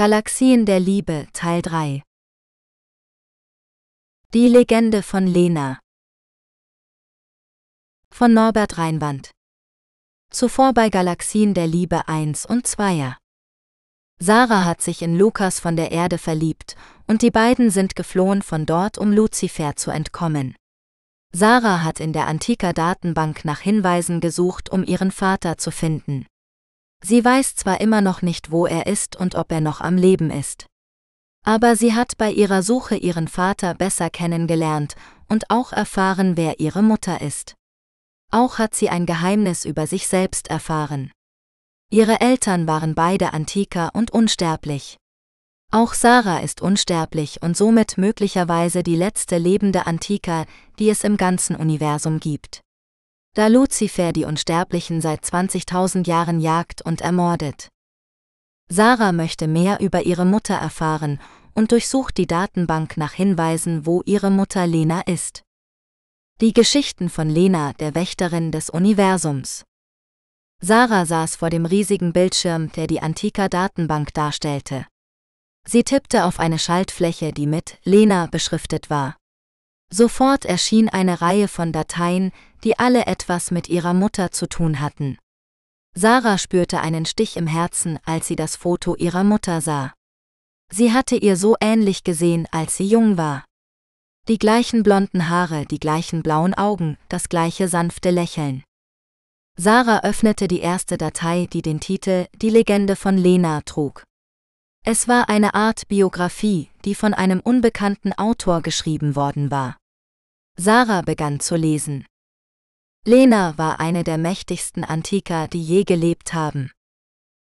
Galaxien der Liebe Teil 3 Die Legende von Lena von Norbert Reinwand Zuvor bei Galaxien der Liebe 1 und 2. Sarah hat sich in Lukas von der Erde verliebt und die beiden sind geflohen von dort, um Luzifer zu entkommen. Sarah hat in der Antiker Datenbank nach Hinweisen gesucht, um ihren Vater zu finden. Sie weiß zwar immer noch nicht, wo er ist und ob er noch am Leben ist. Aber sie hat bei ihrer Suche ihren Vater besser kennengelernt und auch erfahren, wer ihre Mutter ist. Auch hat sie ein Geheimnis über sich selbst erfahren. Ihre Eltern waren beide Antiker und unsterblich. Auch Sarah ist unsterblich und somit möglicherweise die letzte lebende Antika, die es im ganzen Universum gibt da Luzifer die Unsterblichen seit 20.000 Jahren jagt und ermordet. Sarah möchte mehr über ihre Mutter erfahren und durchsucht die Datenbank nach Hinweisen, wo ihre Mutter Lena ist. Die Geschichten von Lena, der Wächterin des Universums. Sarah saß vor dem riesigen Bildschirm, der die Antika Datenbank darstellte. Sie tippte auf eine Schaltfläche, die mit Lena beschriftet war. Sofort erschien eine Reihe von Dateien, die alle etwas mit ihrer Mutter zu tun hatten. Sarah spürte einen Stich im Herzen, als sie das Foto ihrer Mutter sah. Sie hatte ihr so ähnlich gesehen, als sie jung war. Die gleichen blonden Haare, die gleichen blauen Augen, das gleiche sanfte Lächeln. Sarah öffnete die erste Datei, die den Titel Die Legende von Lena trug. Es war eine Art Biografie, die von einem unbekannten Autor geschrieben worden war. Sarah begann zu lesen. Lena war eine der mächtigsten Antiker, die je gelebt haben.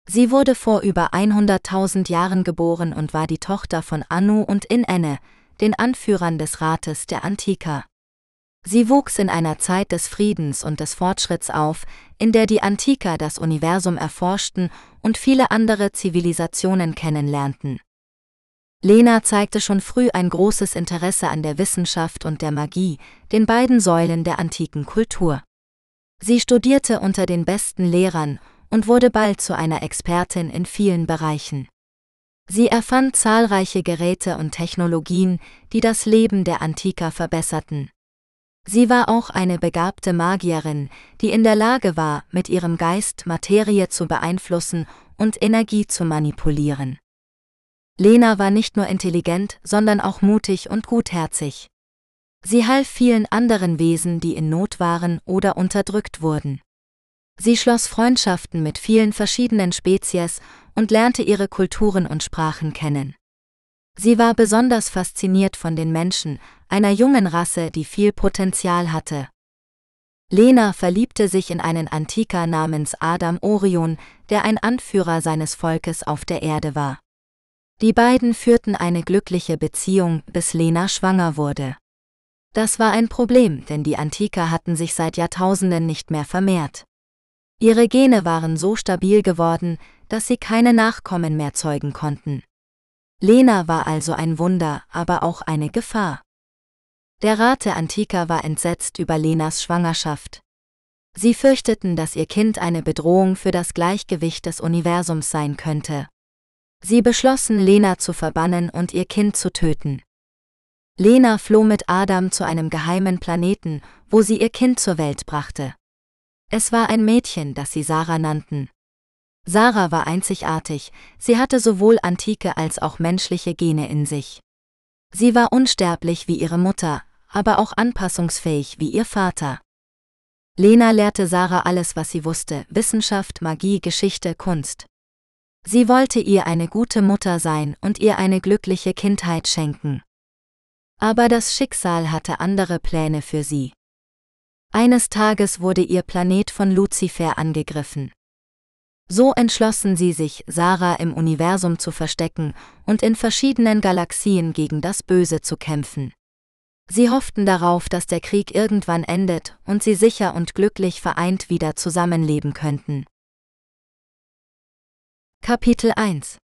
Sie wurde vor über 100.000 Jahren geboren und war die Tochter von Anu und Inenne, den Anführern des Rates der Antiker. Sie wuchs in einer Zeit des Friedens und des Fortschritts auf, in der die Antiker das Universum erforschten und viele andere Zivilisationen kennenlernten. Lena zeigte schon früh ein großes Interesse an der Wissenschaft und der Magie, den beiden Säulen der antiken Kultur. Sie studierte unter den besten Lehrern und wurde bald zu einer Expertin in vielen Bereichen. Sie erfand zahlreiche Geräte und Technologien, die das Leben der Antiker verbesserten. Sie war auch eine begabte Magierin, die in der Lage war, mit ihrem Geist Materie zu beeinflussen und Energie zu manipulieren. Lena war nicht nur intelligent, sondern auch mutig und gutherzig. Sie half vielen anderen Wesen, die in Not waren oder unterdrückt wurden. Sie schloss Freundschaften mit vielen verschiedenen Spezies und lernte ihre Kulturen und Sprachen kennen. Sie war besonders fasziniert von den Menschen, einer jungen Rasse, die viel Potenzial hatte. Lena verliebte sich in einen Antiker namens Adam Orion, der ein Anführer seines Volkes auf der Erde war. Die beiden führten eine glückliche Beziehung, bis Lena schwanger wurde. Das war ein Problem, denn die Antiker hatten sich seit Jahrtausenden nicht mehr vermehrt. Ihre Gene waren so stabil geworden, dass sie keine Nachkommen mehr zeugen konnten. Lena war also ein Wunder, aber auch eine Gefahr. Der Rat der Antiker war entsetzt über Lenas Schwangerschaft. Sie fürchteten, dass ihr Kind eine Bedrohung für das Gleichgewicht des Universums sein könnte. Sie beschlossen, Lena zu verbannen und ihr Kind zu töten. Lena floh mit Adam zu einem geheimen Planeten, wo sie ihr Kind zur Welt brachte. Es war ein Mädchen, das sie Sarah nannten. Sarah war einzigartig, sie hatte sowohl antike als auch menschliche Gene in sich. Sie war unsterblich wie ihre Mutter, aber auch anpassungsfähig wie ihr Vater. Lena lehrte Sarah alles, was sie wusste, Wissenschaft, Magie, Geschichte, Kunst. Sie wollte ihr eine gute Mutter sein und ihr eine glückliche Kindheit schenken. Aber das Schicksal hatte andere Pläne für sie. Eines Tages wurde ihr Planet von Luzifer angegriffen. So entschlossen sie sich, Sarah im Universum zu verstecken und in verschiedenen Galaxien gegen das Böse zu kämpfen. Sie hofften darauf, dass der Krieg irgendwann endet und sie sicher und glücklich vereint wieder zusammenleben könnten. Kapitel 1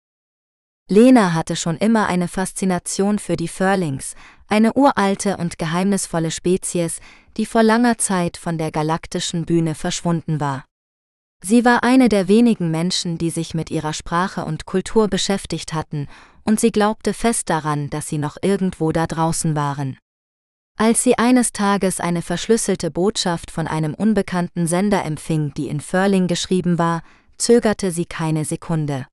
Lena hatte schon immer eine Faszination für die Furlings, eine uralte und geheimnisvolle Spezies, die vor langer Zeit von der galaktischen Bühne verschwunden war. Sie war eine der wenigen Menschen, die sich mit ihrer Sprache und Kultur beschäftigt hatten, und sie glaubte fest daran, dass sie noch irgendwo da draußen waren. Als sie eines Tages eine verschlüsselte Botschaft von einem unbekannten Sender empfing, die in Furling geschrieben war, zögerte sie keine Sekunde.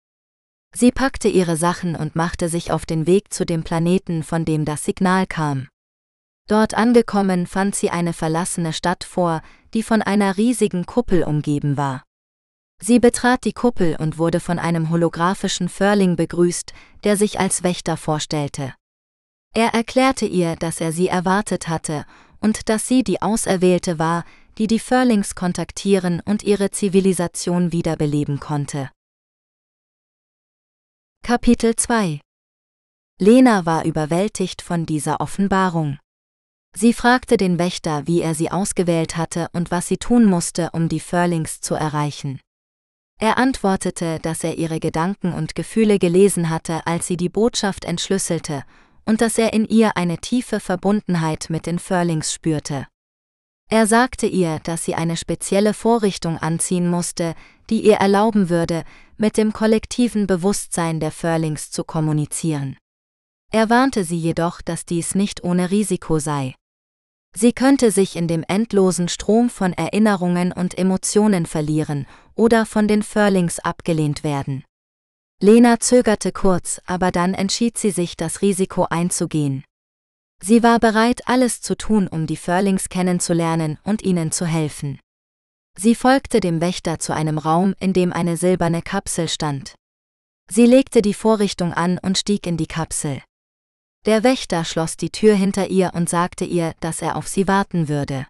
Sie packte ihre Sachen und machte sich auf den Weg zu dem Planeten, von dem das Signal kam. Dort angekommen fand sie eine verlassene Stadt vor, die von einer riesigen Kuppel umgeben war. Sie betrat die Kuppel und wurde von einem holographischen Förling begrüßt, der sich als Wächter vorstellte. Er erklärte ihr, dass er sie erwartet hatte und dass sie die Auserwählte war, die die Furlings kontaktieren und ihre Zivilisation wiederbeleben konnte. Kapitel 2 Lena war überwältigt von dieser Offenbarung. Sie fragte den Wächter, wie er sie ausgewählt hatte und was sie tun musste, um die Furlings zu erreichen. Er antwortete, dass er ihre Gedanken und Gefühle gelesen hatte, als sie die Botschaft entschlüsselte, und dass er in ihr eine tiefe Verbundenheit mit den Furlings spürte. Er sagte ihr, dass sie eine spezielle Vorrichtung anziehen musste, die ihr erlauben würde, mit dem kollektiven Bewusstsein der Furlings zu kommunizieren. Er warnte sie jedoch, dass dies nicht ohne Risiko sei. Sie könnte sich in dem endlosen Strom von Erinnerungen und Emotionen verlieren oder von den Furlings abgelehnt werden. Lena zögerte kurz, aber dann entschied sie sich, das Risiko einzugehen. Sie war bereit, alles zu tun, um die Furlings kennenzulernen und ihnen zu helfen. Sie folgte dem Wächter zu einem Raum, in dem eine silberne Kapsel stand. Sie legte die Vorrichtung an und stieg in die Kapsel. Der Wächter schloss die Tür hinter ihr und sagte ihr, dass er auf sie warten würde.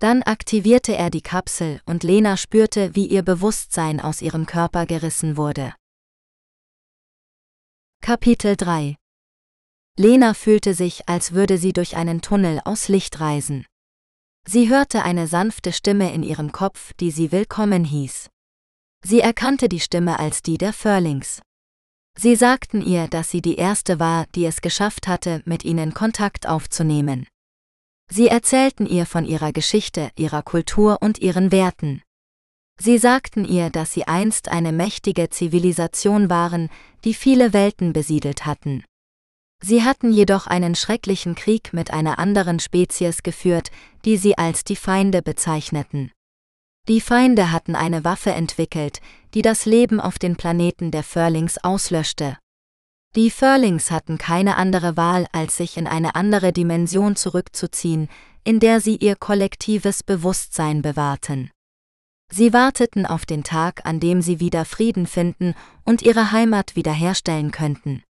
Dann aktivierte er die Kapsel und Lena spürte, wie ihr Bewusstsein aus ihrem Körper gerissen wurde. Kapitel 3 Lena fühlte sich, als würde sie durch einen Tunnel aus Licht reisen. Sie hörte eine sanfte Stimme in ihrem Kopf, die sie willkommen hieß. Sie erkannte die Stimme als die der Furlings. Sie sagten ihr, dass sie die erste war, die es geschafft hatte, mit ihnen Kontakt aufzunehmen. Sie erzählten ihr von ihrer Geschichte, ihrer Kultur und ihren Werten. Sie sagten ihr, dass sie einst eine mächtige Zivilisation waren, die viele Welten besiedelt hatten. Sie hatten jedoch einen schrecklichen Krieg mit einer anderen Spezies geführt, die sie als die Feinde bezeichneten. Die Feinde hatten eine Waffe entwickelt, die das Leben auf den Planeten der Furlings auslöschte. Die Furlings hatten keine andere Wahl, als sich in eine andere Dimension zurückzuziehen, in der sie ihr kollektives Bewusstsein bewahrten. Sie warteten auf den Tag, an dem sie wieder Frieden finden und ihre Heimat wiederherstellen könnten.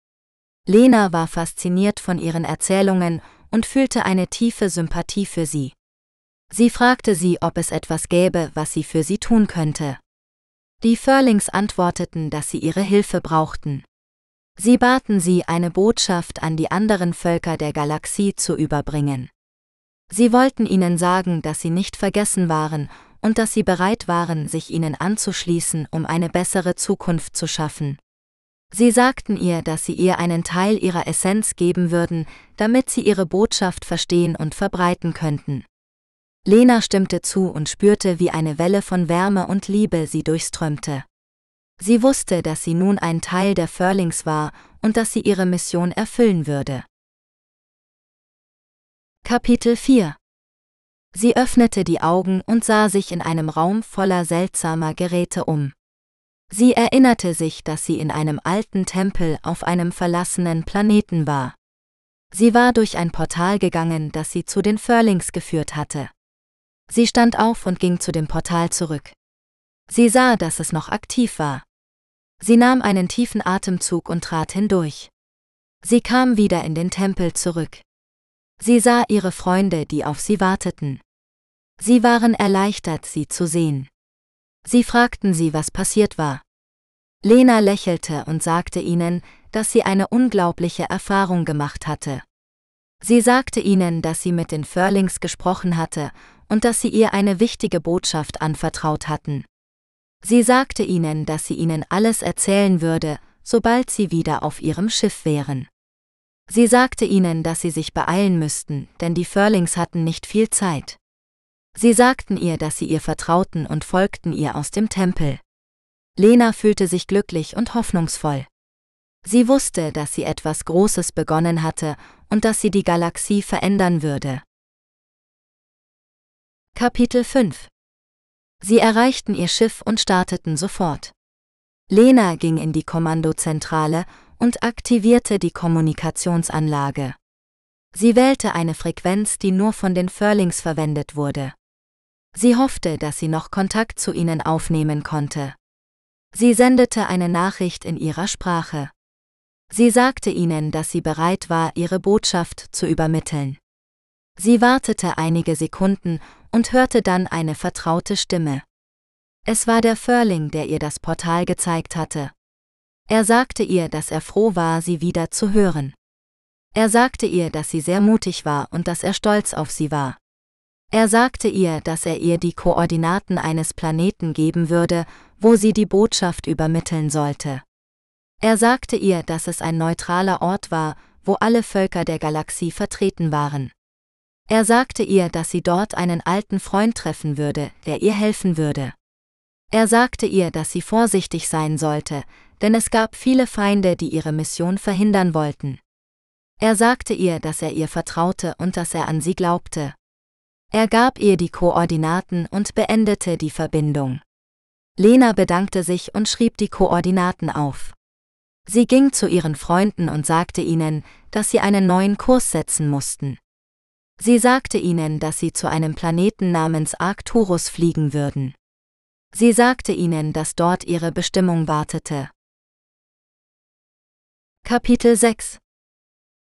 Lena war fasziniert von ihren Erzählungen und fühlte eine tiefe Sympathie für sie. Sie fragte sie, ob es etwas gäbe, was sie für sie tun könnte. Die Furlings antworteten, dass sie ihre Hilfe brauchten. Sie baten sie, eine Botschaft an die anderen Völker der Galaxie zu überbringen. Sie wollten ihnen sagen, dass sie nicht vergessen waren und dass sie bereit waren, sich ihnen anzuschließen, um eine bessere Zukunft zu schaffen. Sie sagten ihr, dass sie ihr einen Teil ihrer Essenz geben würden, damit sie ihre Botschaft verstehen und verbreiten könnten. Lena stimmte zu und spürte, wie eine Welle von Wärme und Liebe sie durchströmte. Sie wusste, dass sie nun ein Teil der Furlings war und dass sie ihre Mission erfüllen würde. Kapitel 4 Sie öffnete die Augen und sah sich in einem Raum voller seltsamer Geräte um. Sie erinnerte sich, dass sie in einem alten Tempel auf einem verlassenen Planeten war. Sie war durch ein Portal gegangen, das sie zu den Furlings geführt hatte. Sie stand auf und ging zu dem Portal zurück. Sie sah, dass es noch aktiv war. Sie nahm einen tiefen Atemzug und trat hindurch. Sie kam wieder in den Tempel zurück. Sie sah ihre Freunde, die auf sie warteten. Sie waren erleichtert, sie zu sehen. Sie fragten sie, was passiert war. Lena lächelte und sagte ihnen, dass sie eine unglaubliche Erfahrung gemacht hatte. Sie sagte ihnen, dass sie mit den Furlings gesprochen hatte und dass sie ihr eine wichtige Botschaft anvertraut hatten. Sie sagte ihnen, dass sie ihnen alles erzählen würde, sobald sie wieder auf ihrem Schiff wären. Sie sagte ihnen, dass sie sich beeilen müssten, denn die Furlings hatten nicht viel Zeit. Sie sagten ihr, dass sie ihr vertrauten und folgten ihr aus dem Tempel. Lena fühlte sich glücklich und hoffnungsvoll. Sie wusste, dass sie etwas Großes begonnen hatte und dass sie die Galaxie verändern würde. Kapitel 5 Sie erreichten ihr Schiff und starteten sofort. Lena ging in die Kommandozentrale und aktivierte die Kommunikationsanlage. Sie wählte eine Frequenz, die nur von den Furlings verwendet wurde. Sie hoffte, dass sie noch Kontakt zu ihnen aufnehmen konnte. Sie sendete eine Nachricht in ihrer Sprache. Sie sagte ihnen, dass sie bereit war, ihre Botschaft zu übermitteln. Sie wartete einige Sekunden und hörte dann eine vertraute Stimme. Es war der Furling, der ihr das Portal gezeigt hatte. Er sagte ihr, dass er froh war, sie wieder zu hören. Er sagte ihr, dass sie sehr mutig war und dass er stolz auf sie war. Er sagte ihr, dass er ihr die Koordinaten eines Planeten geben würde, wo sie die Botschaft übermitteln sollte. Er sagte ihr, dass es ein neutraler Ort war, wo alle Völker der Galaxie vertreten waren. Er sagte ihr, dass sie dort einen alten Freund treffen würde, der ihr helfen würde. Er sagte ihr, dass sie vorsichtig sein sollte, denn es gab viele Feinde, die ihre Mission verhindern wollten. Er sagte ihr, dass er ihr vertraute und dass er an sie glaubte. Er gab ihr die Koordinaten und beendete die Verbindung. Lena bedankte sich und schrieb die Koordinaten auf. Sie ging zu ihren Freunden und sagte ihnen, dass sie einen neuen Kurs setzen mussten. Sie sagte ihnen, dass sie zu einem Planeten namens Arcturus fliegen würden. Sie sagte ihnen, dass dort ihre Bestimmung wartete. Kapitel 6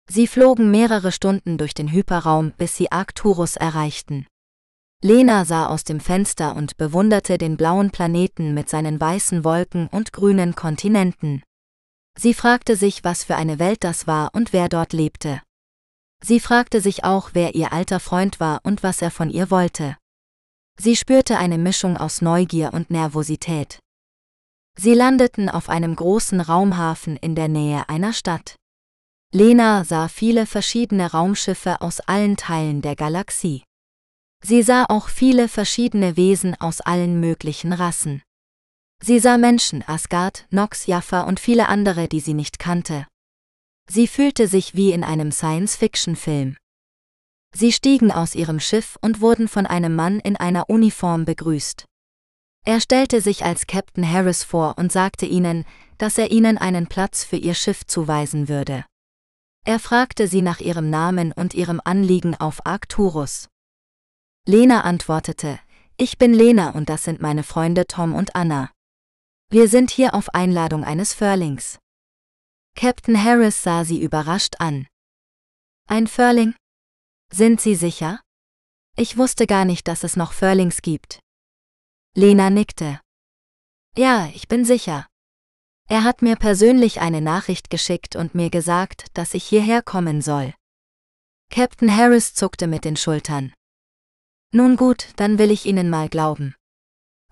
Sie flogen mehrere Stunden durch den Hyperraum, bis sie Arcturus erreichten. Lena sah aus dem Fenster und bewunderte den blauen Planeten mit seinen weißen Wolken und grünen Kontinenten. Sie fragte sich, was für eine Welt das war und wer dort lebte. Sie fragte sich auch, wer ihr alter Freund war und was er von ihr wollte. Sie spürte eine Mischung aus Neugier und Nervosität. Sie landeten auf einem großen Raumhafen in der Nähe einer Stadt. Lena sah viele verschiedene Raumschiffe aus allen Teilen der Galaxie. Sie sah auch viele verschiedene Wesen aus allen möglichen Rassen. Sie sah Menschen, Asgard, Nox, Jaffa und viele andere, die sie nicht kannte. Sie fühlte sich wie in einem Science-Fiction-Film. Sie stiegen aus ihrem Schiff und wurden von einem Mann in einer Uniform begrüßt. Er stellte sich als Captain Harris vor und sagte ihnen, dass er ihnen einen Platz für ihr Schiff zuweisen würde. Er fragte sie nach ihrem Namen und ihrem Anliegen auf Arcturus. Lena antwortete, ich bin Lena und das sind meine Freunde Tom und Anna. Wir sind hier auf Einladung eines Furlings. Captain Harris sah sie überrascht an. Ein Furling? Sind Sie sicher? Ich wusste gar nicht, dass es noch Furlings gibt. Lena nickte. Ja, ich bin sicher. Er hat mir persönlich eine Nachricht geschickt und mir gesagt, dass ich hierher kommen soll. Captain Harris zuckte mit den Schultern. Nun gut, dann will ich Ihnen mal glauben.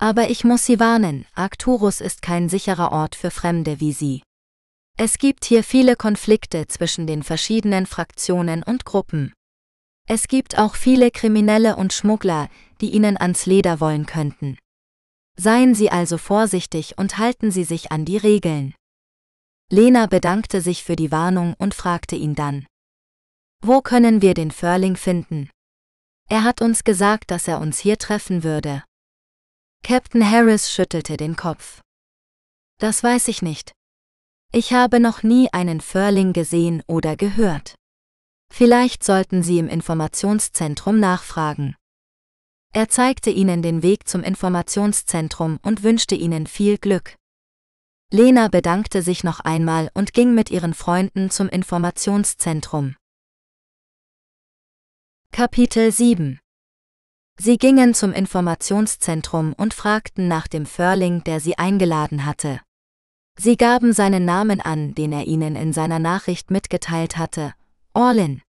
Aber ich muss Sie warnen, Arcturus ist kein sicherer Ort für Fremde wie Sie. Es gibt hier viele Konflikte zwischen den verschiedenen Fraktionen und Gruppen. Es gibt auch viele Kriminelle und Schmuggler, die Ihnen ans Leder wollen könnten. Seien Sie also vorsichtig und halten Sie sich an die Regeln. Lena bedankte sich für die Warnung und fragte ihn dann. Wo können wir den Furling finden? Er hat uns gesagt, dass er uns hier treffen würde. Captain Harris schüttelte den Kopf. Das weiß ich nicht. Ich habe noch nie einen Furling gesehen oder gehört. Vielleicht sollten Sie im Informationszentrum nachfragen. Er zeigte ihnen den Weg zum Informationszentrum und wünschte ihnen viel Glück. Lena bedankte sich noch einmal und ging mit ihren Freunden zum Informationszentrum. Kapitel 7 Sie gingen zum Informationszentrum und fragten nach dem Furling, der sie eingeladen hatte. Sie gaben seinen Namen an, den er ihnen in seiner Nachricht mitgeteilt hatte, Orlin.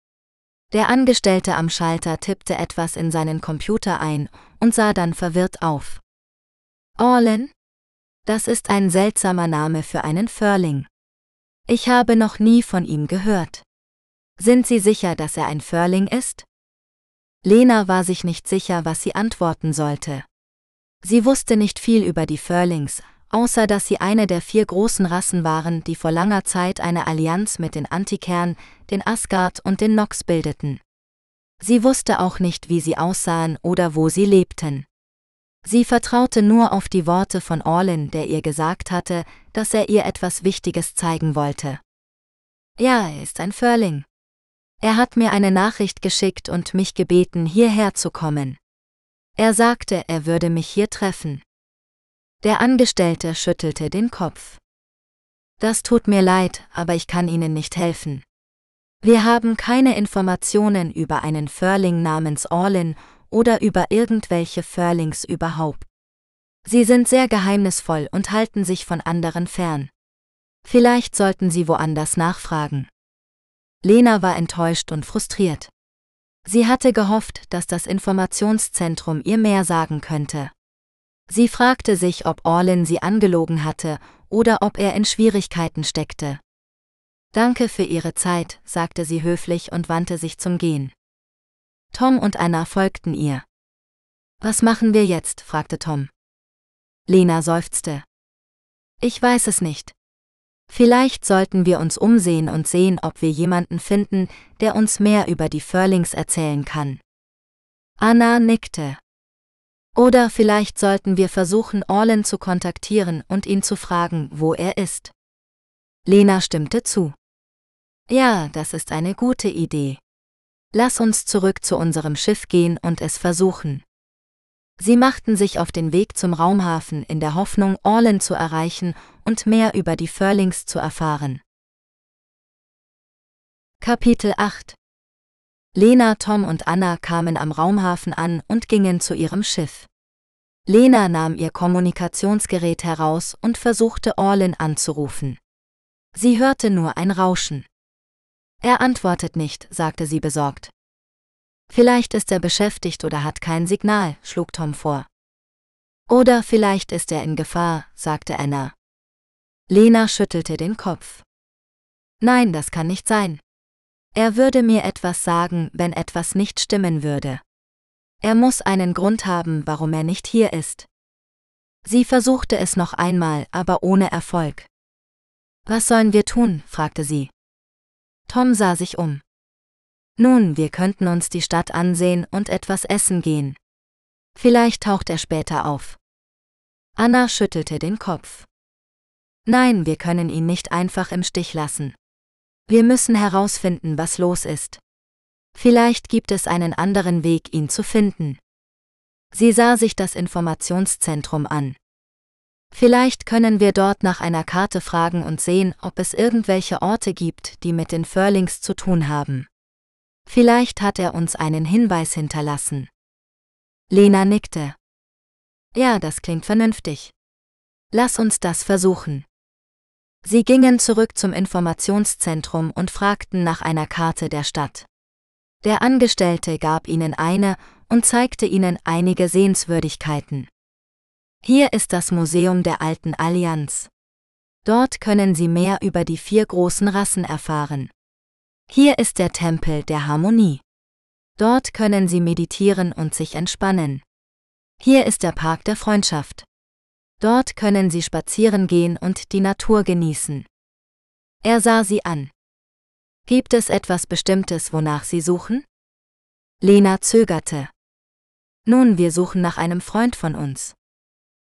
Der Angestellte am Schalter tippte etwas in seinen Computer ein und sah dann verwirrt auf. Orlin? Das ist ein seltsamer Name für einen Furling. Ich habe noch nie von ihm gehört. Sind Sie sicher, dass er ein Furling ist? Lena war sich nicht sicher, was sie antworten sollte. Sie wusste nicht viel über die Furlings, außer dass sie eine der vier großen Rassen waren, die vor langer Zeit eine Allianz mit den Antikern, den Asgard und den Nox bildeten. Sie wusste auch nicht, wie sie aussahen oder wo sie lebten. Sie vertraute nur auf die Worte von Orlin, der ihr gesagt hatte, dass er ihr etwas Wichtiges zeigen wollte. Ja, er ist ein Furling. Er hat mir eine Nachricht geschickt und mich gebeten, hierher zu kommen. Er sagte, er würde mich hier treffen. Der Angestellte schüttelte den Kopf. Das tut mir leid, aber ich kann Ihnen nicht helfen. Wir haben keine Informationen über einen Furling namens Orlin oder über irgendwelche Furlings überhaupt. Sie sind sehr geheimnisvoll und halten sich von anderen fern. Vielleicht sollten Sie woanders nachfragen. Lena war enttäuscht und frustriert. Sie hatte gehofft, dass das Informationszentrum ihr mehr sagen könnte. Sie fragte sich, ob Orlin sie angelogen hatte oder ob er in Schwierigkeiten steckte. Danke für Ihre Zeit, sagte sie höflich und wandte sich zum Gehen. Tom und Anna folgten ihr. Was machen wir jetzt? fragte Tom. Lena seufzte. Ich weiß es nicht. Vielleicht sollten wir uns umsehen und sehen, ob wir jemanden finden, der uns mehr über die Furlings erzählen kann. Anna nickte. Oder vielleicht sollten wir versuchen, Orlin zu kontaktieren und ihn zu fragen, wo er ist. Lena stimmte zu. Ja, das ist eine gute Idee. Lass uns zurück zu unserem Schiff gehen und es versuchen. Sie machten sich auf den Weg zum Raumhafen in der Hoffnung, Orlin zu erreichen und mehr über die Furlings zu erfahren. Kapitel 8 Lena, Tom und Anna kamen am Raumhafen an und gingen zu ihrem Schiff. Lena nahm ihr Kommunikationsgerät heraus und versuchte Orlin anzurufen. Sie hörte nur ein Rauschen. Er antwortet nicht, sagte sie besorgt. Vielleicht ist er beschäftigt oder hat kein Signal, schlug Tom vor. Oder vielleicht ist er in Gefahr, sagte Anna. Lena schüttelte den Kopf. Nein, das kann nicht sein. Er würde mir etwas sagen, wenn etwas nicht stimmen würde. Er muss einen Grund haben, warum er nicht hier ist. Sie versuchte es noch einmal, aber ohne Erfolg. Was sollen wir tun? fragte sie. Tom sah sich um. Nun, wir könnten uns die Stadt ansehen und etwas essen gehen. Vielleicht taucht er später auf. Anna schüttelte den Kopf. Nein, wir können ihn nicht einfach im Stich lassen. Wir müssen herausfinden, was los ist. Vielleicht gibt es einen anderen Weg, ihn zu finden. Sie sah sich das Informationszentrum an. Vielleicht können wir dort nach einer Karte fragen und sehen, ob es irgendwelche Orte gibt, die mit den Furlings zu tun haben. Vielleicht hat er uns einen Hinweis hinterlassen. Lena nickte. Ja, das klingt vernünftig. Lass uns das versuchen. Sie gingen zurück zum Informationszentrum und fragten nach einer Karte der Stadt. Der Angestellte gab ihnen eine und zeigte ihnen einige Sehenswürdigkeiten. Hier ist das Museum der alten Allianz. Dort können Sie mehr über die vier großen Rassen erfahren. Hier ist der Tempel der Harmonie. Dort können Sie meditieren und sich entspannen. Hier ist der Park der Freundschaft. Dort können Sie spazieren gehen und die Natur genießen. Er sah sie an. Gibt es etwas Bestimmtes, wonach Sie suchen? Lena zögerte. Nun, wir suchen nach einem Freund von uns.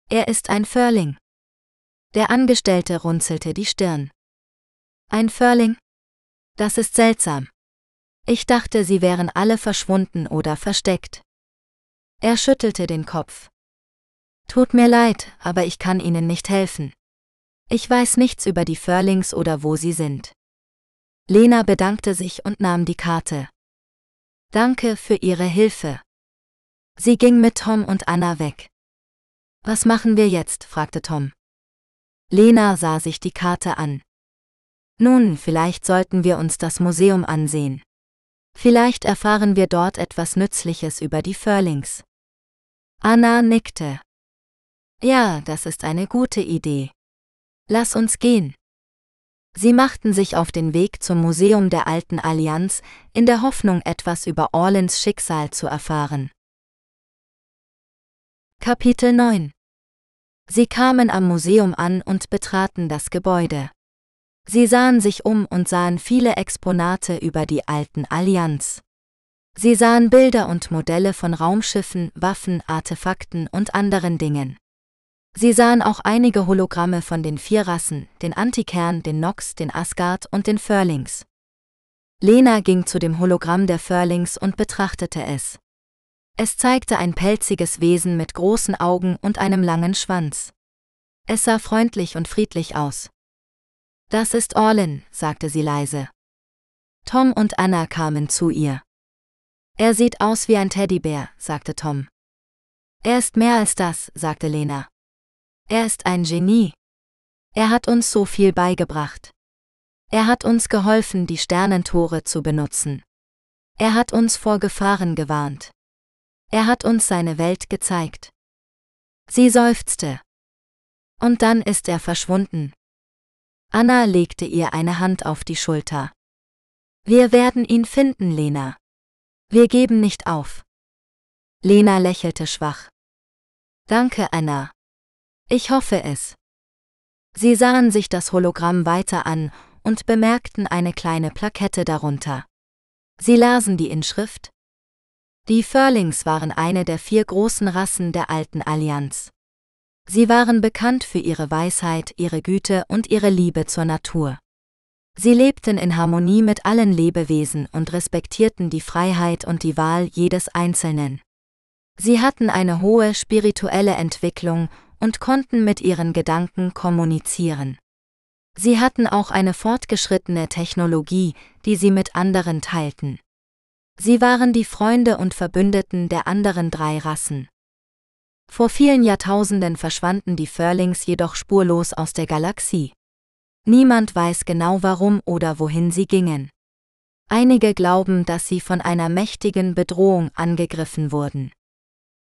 Er ist ein Furling. Der Angestellte runzelte die Stirn. Ein Furling? Das ist seltsam. Ich dachte, sie wären alle verschwunden oder versteckt. Er schüttelte den Kopf. Tut mir leid, aber ich kann Ihnen nicht helfen. Ich weiß nichts über die Furlings oder wo sie sind. Lena bedankte sich und nahm die Karte. Danke für Ihre Hilfe. Sie ging mit Tom und Anna weg. Was machen wir jetzt? fragte Tom. Lena sah sich die Karte an. Nun, vielleicht sollten wir uns das Museum ansehen. Vielleicht erfahren wir dort etwas Nützliches über die Furlings. Anna nickte. Ja, das ist eine gute Idee. Lass uns gehen. Sie machten sich auf den Weg zum Museum der Alten Allianz, in der Hoffnung, etwas über Orlins Schicksal zu erfahren. Kapitel 9 Sie kamen am Museum an und betraten das Gebäude. Sie sahen sich um und sahen viele Exponate über die alten Allianz. Sie sahen Bilder und Modelle von Raumschiffen, Waffen, Artefakten und anderen Dingen. Sie sahen auch einige Hologramme von den vier Rassen, den Antikern, den Nox, den Asgard und den Furlings. Lena ging zu dem Hologramm der Furlings und betrachtete es. Es zeigte ein pelziges Wesen mit großen Augen und einem langen Schwanz. Es sah freundlich und friedlich aus. Das ist Orlin, sagte sie leise. Tom und Anna kamen zu ihr. Er sieht aus wie ein Teddybär, sagte Tom. Er ist mehr als das, sagte Lena. Er ist ein Genie. Er hat uns so viel beigebracht. Er hat uns geholfen, die Sternentore zu benutzen. Er hat uns vor Gefahren gewarnt. Er hat uns seine Welt gezeigt. Sie seufzte. Und dann ist er verschwunden. Anna legte ihr eine Hand auf die Schulter. Wir werden ihn finden, Lena. Wir geben nicht auf. Lena lächelte schwach. Danke, Anna. Ich hoffe es. Sie sahen sich das Hologramm weiter an und bemerkten eine kleine Plakette darunter. Sie lasen die Inschrift die Furlings waren eine der vier großen Rassen der alten Allianz. Sie waren bekannt für ihre Weisheit, ihre Güte und ihre Liebe zur Natur. Sie lebten in Harmonie mit allen Lebewesen und respektierten die Freiheit und die Wahl jedes Einzelnen. Sie hatten eine hohe spirituelle Entwicklung und konnten mit ihren Gedanken kommunizieren. Sie hatten auch eine fortgeschrittene Technologie, die sie mit anderen teilten. Sie waren die Freunde und Verbündeten der anderen drei Rassen. Vor vielen Jahrtausenden verschwanden die Furlings jedoch spurlos aus der Galaxie. Niemand weiß genau warum oder wohin sie gingen. Einige glauben, dass sie von einer mächtigen Bedrohung angegriffen wurden.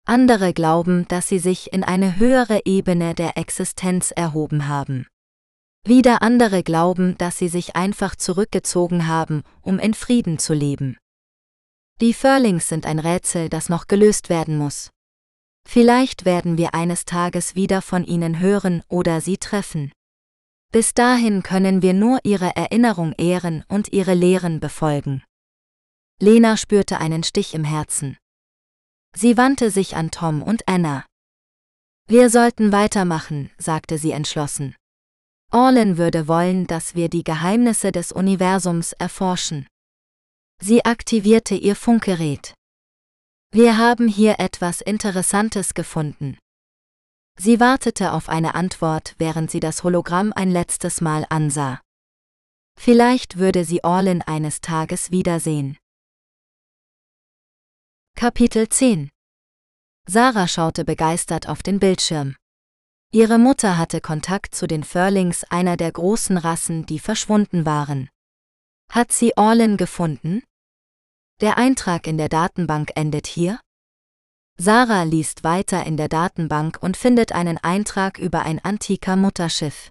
Andere glauben, dass sie sich in eine höhere Ebene der Existenz erhoben haben. Wieder andere glauben, dass sie sich einfach zurückgezogen haben, um in Frieden zu leben. Die Furlings sind ein Rätsel, das noch gelöst werden muss. Vielleicht werden wir eines Tages wieder von ihnen hören oder sie treffen. Bis dahin können wir nur ihre Erinnerung ehren und ihre Lehren befolgen. Lena spürte einen Stich im Herzen. Sie wandte sich an Tom und Anna. Wir sollten weitermachen, sagte sie entschlossen. Orlin würde wollen, dass wir die Geheimnisse des Universums erforschen. Sie aktivierte ihr Funkgerät. Wir haben hier etwas Interessantes gefunden. Sie wartete auf eine Antwort, während sie das Hologramm ein letztes Mal ansah. Vielleicht würde sie Orlin eines Tages wiedersehen. Kapitel 10 Sarah schaute begeistert auf den Bildschirm. Ihre Mutter hatte Kontakt zu den Furlings einer der großen Rassen, die verschwunden waren. Hat sie Orlin gefunden? Der Eintrag in der Datenbank endet hier? Sarah liest weiter in der Datenbank und findet einen Eintrag über ein antiker Mutterschiff.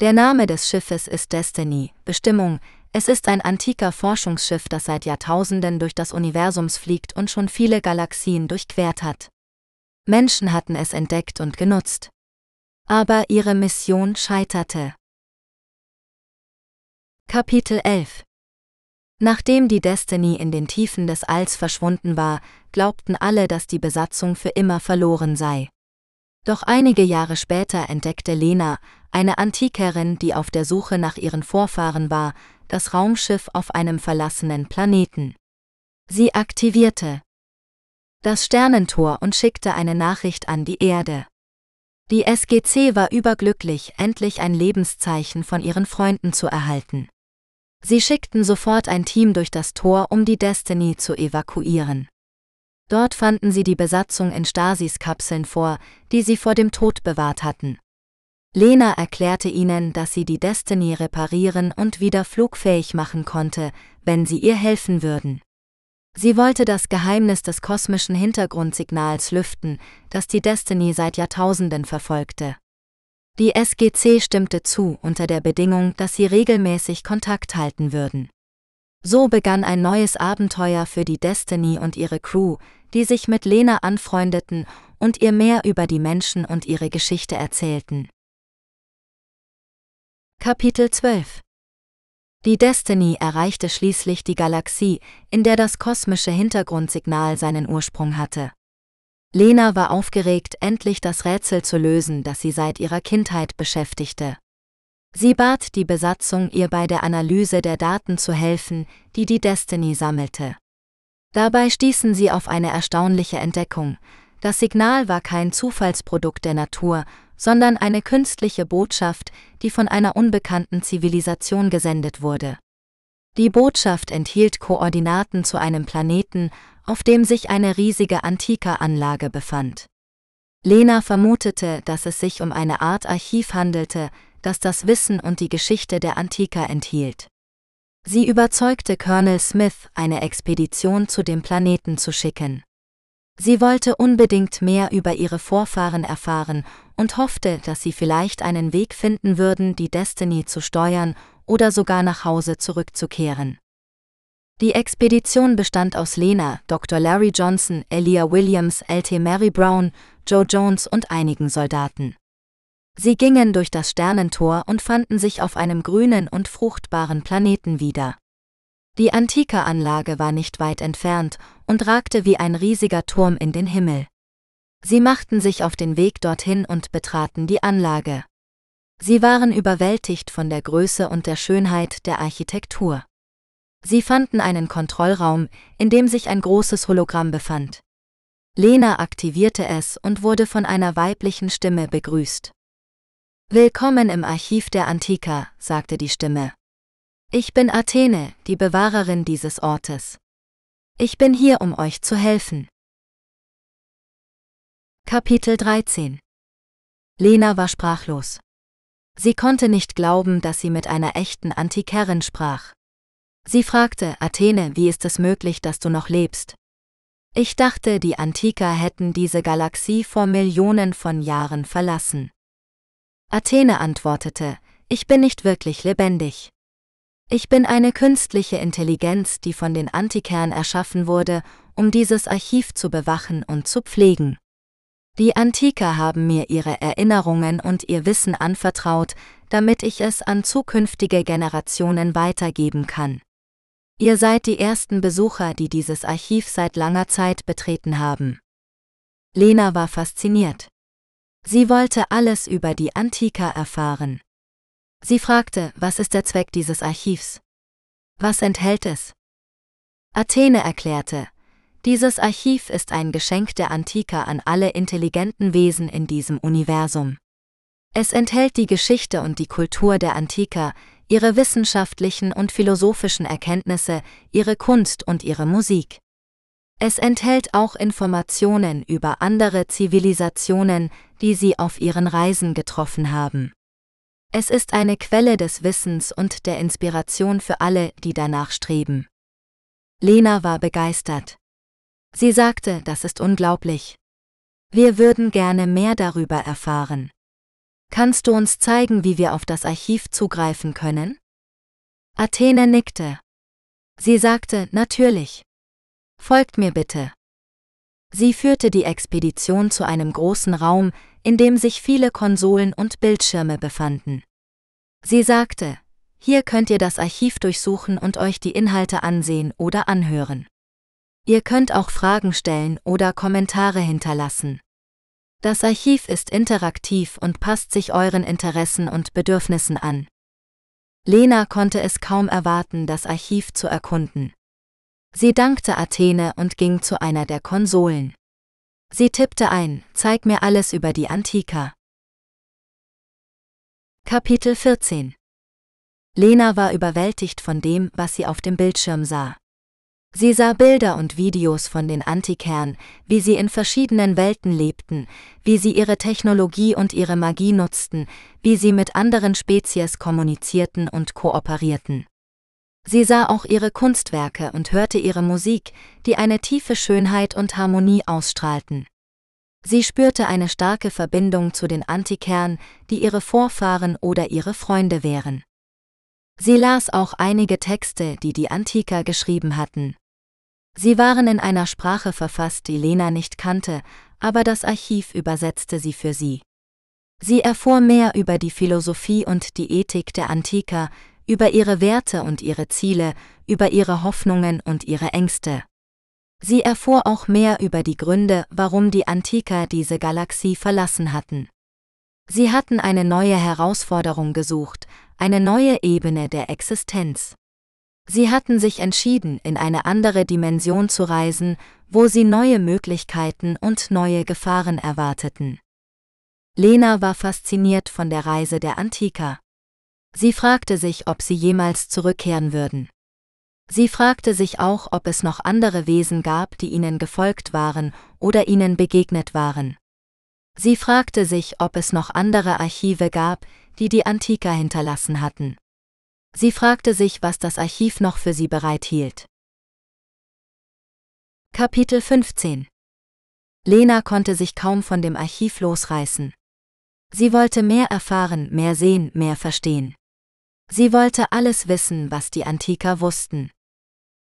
Der Name des Schiffes ist Destiny, Bestimmung, es ist ein antiker Forschungsschiff, das seit Jahrtausenden durch das Universum fliegt und schon viele Galaxien durchquert hat. Menschen hatten es entdeckt und genutzt. Aber ihre Mission scheiterte. Kapitel 11 Nachdem die Destiny in den Tiefen des Alls verschwunden war, glaubten alle, dass die Besatzung für immer verloren sei. Doch einige Jahre später entdeckte Lena, eine Antikerin, die auf der Suche nach ihren Vorfahren war, das Raumschiff auf einem verlassenen Planeten. Sie aktivierte das Sternentor und schickte eine Nachricht an die Erde. Die SGC war überglücklich, endlich ein Lebenszeichen von ihren Freunden zu erhalten. Sie schickten sofort ein Team durch das Tor, um die Destiny zu evakuieren. Dort fanden sie die Besatzung in Stasis-Kapseln vor, die sie vor dem Tod bewahrt hatten. Lena erklärte ihnen, dass sie die Destiny reparieren und wieder flugfähig machen konnte, wenn sie ihr helfen würden. Sie wollte das Geheimnis des kosmischen Hintergrundsignals lüften, das die Destiny seit Jahrtausenden verfolgte. Die SGC stimmte zu unter der Bedingung, dass sie regelmäßig Kontakt halten würden. So begann ein neues Abenteuer für die Destiny und ihre Crew, die sich mit Lena anfreundeten und ihr mehr über die Menschen und ihre Geschichte erzählten. Kapitel 12 Die Destiny erreichte schließlich die Galaxie, in der das kosmische Hintergrundsignal seinen Ursprung hatte. Lena war aufgeregt, endlich das Rätsel zu lösen, das sie seit ihrer Kindheit beschäftigte. Sie bat die Besatzung, ihr bei der Analyse der Daten zu helfen, die die Destiny sammelte. Dabei stießen sie auf eine erstaunliche Entdeckung. Das Signal war kein Zufallsprodukt der Natur, sondern eine künstliche Botschaft, die von einer unbekannten Zivilisation gesendet wurde. Die Botschaft enthielt Koordinaten zu einem Planeten, auf dem sich eine riesige Antika-Anlage befand. Lena vermutete, dass es sich um eine Art Archiv handelte, das das Wissen und die Geschichte der Antika enthielt. Sie überzeugte Colonel Smith, eine Expedition zu dem Planeten zu schicken. Sie wollte unbedingt mehr über ihre Vorfahren erfahren und hoffte, dass sie vielleicht einen Weg finden würden, die Destiny zu steuern oder sogar nach Hause zurückzukehren. Die Expedition bestand aus Lena, Dr. Larry Johnson, Elia Williams, LT Mary Brown, Joe Jones und einigen Soldaten. Sie gingen durch das Sternentor und fanden sich auf einem grünen und fruchtbaren Planeten wieder. Die antike Anlage war nicht weit entfernt und ragte wie ein riesiger Turm in den Himmel. Sie machten sich auf den Weg dorthin und betraten die Anlage. Sie waren überwältigt von der Größe und der Schönheit der Architektur. Sie fanden einen Kontrollraum, in dem sich ein großes Hologramm befand. Lena aktivierte es und wurde von einer weiblichen Stimme begrüßt. Willkommen im Archiv der Antika, sagte die Stimme. Ich bin Athene, die Bewahrerin dieses Ortes. Ich bin hier, um euch zu helfen. Kapitel 13 Lena war sprachlos. Sie konnte nicht glauben, dass sie mit einer echten Antikerin sprach. Sie fragte, Athene, wie ist es möglich, dass du noch lebst? Ich dachte, die Antiker hätten diese Galaxie vor Millionen von Jahren verlassen. Athene antwortete, ich bin nicht wirklich lebendig. Ich bin eine künstliche Intelligenz, die von den Antikern erschaffen wurde, um dieses Archiv zu bewachen und zu pflegen. Die Antiker haben mir ihre Erinnerungen und ihr Wissen anvertraut, damit ich es an zukünftige Generationen weitergeben kann. Ihr seid die ersten Besucher, die dieses Archiv seit langer Zeit betreten haben. Lena war fasziniert. Sie wollte alles über die Antika erfahren. Sie fragte, was ist der Zweck dieses Archivs? Was enthält es? Athene erklärte, dieses Archiv ist ein Geschenk der Antika an alle intelligenten Wesen in diesem Universum. Es enthält die Geschichte und die Kultur der Antika, ihre wissenschaftlichen und philosophischen Erkenntnisse, ihre Kunst und ihre Musik. Es enthält auch Informationen über andere Zivilisationen, die sie auf ihren Reisen getroffen haben. Es ist eine Quelle des Wissens und der Inspiration für alle, die danach streben. Lena war begeistert. Sie sagte, das ist unglaublich. Wir würden gerne mehr darüber erfahren. Kannst du uns zeigen, wie wir auf das Archiv zugreifen können? Athene nickte. Sie sagte, natürlich. Folgt mir bitte. Sie führte die Expedition zu einem großen Raum, in dem sich viele Konsolen und Bildschirme befanden. Sie sagte, hier könnt ihr das Archiv durchsuchen und euch die Inhalte ansehen oder anhören. Ihr könnt auch Fragen stellen oder Kommentare hinterlassen. Das Archiv ist interaktiv und passt sich euren Interessen und Bedürfnissen an. Lena konnte es kaum erwarten, das Archiv zu erkunden. Sie dankte Athene und ging zu einer der Konsolen. Sie tippte ein, zeig mir alles über die Antika. Kapitel 14 Lena war überwältigt von dem, was sie auf dem Bildschirm sah. Sie sah Bilder und Videos von den Antikern, wie sie in verschiedenen Welten lebten, wie sie ihre Technologie und ihre Magie nutzten, wie sie mit anderen Spezies kommunizierten und kooperierten. Sie sah auch ihre Kunstwerke und hörte ihre Musik, die eine tiefe Schönheit und Harmonie ausstrahlten. Sie spürte eine starke Verbindung zu den Antikern, die ihre Vorfahren oder ihre Freunde wären. Sie las auch einige Texte, die die Antiker geschrieben hatten. Sie waren in einer Sprache verfasst, die Lena nicht kannte, aber das Archiv übersetzte sie für sie. Sie erfuhr mehr über die Philosophie und die Ethik der Antiker, über ihre Werte und ihre Ziele, über ihre Hoffnungen und ihre Ängste. Sie erfuhr auch mehr über die Gründe, warum die Antiker diese Galaxie verlassen hatten. Sie hatten eine neue Herausforderung gesucht, eine neue Ebene der Existenz. Sie hatten sich entschieden, in eine andere Dimension zu reisen, wo sie neue Möglichkeiten und neue Gefahren erwarteten. Lena war fasziniert von der Reise der Antiker. Sie fragte sich, ob sie jemals zurückkehren würden. Sie fragte sich auch, ob es noch andere Wesen gab, die ihnen gefolgt waren oder ihnen begegnet waren. Sie fragte sich, ob es noch andere Archive gab, die die Antiker hinterlassen hatten. Sie fragte sich, was das Archiv noch für sie bereithielt. Kapitel 15 Lena konnte sich kaum von dem Archiv losreißen. Sie wollte mehr erfahren, mehr sehen, mehr verstehen. Sie wollte alles wissen, was die Antiker wussten.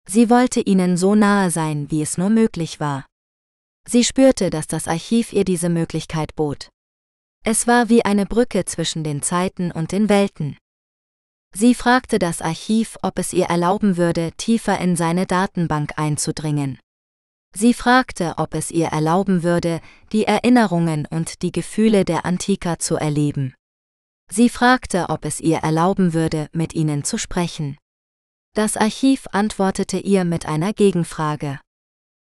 Sie wollte ihnen so nahe sein, wie es nur möglich war. Sie spürte, dass das Archiv ihr diese Möglichkeit bot. Es war wie eine Brücke zwischen den Zeiten und den Welten. Sie fragte das Archiv, ob es ihr erlauben würde, tiefer in seine Datenbank einzudringen. Sie fragte, ob es ihr erlauben würde, die Erinnerungen und die Gefühle der Antiker zu erleben. Sie fragte, ob es ihr erlauben würde, mit ihnen zu sprechen. Das Archiv antwortete ihr mit einer Gegenfrage.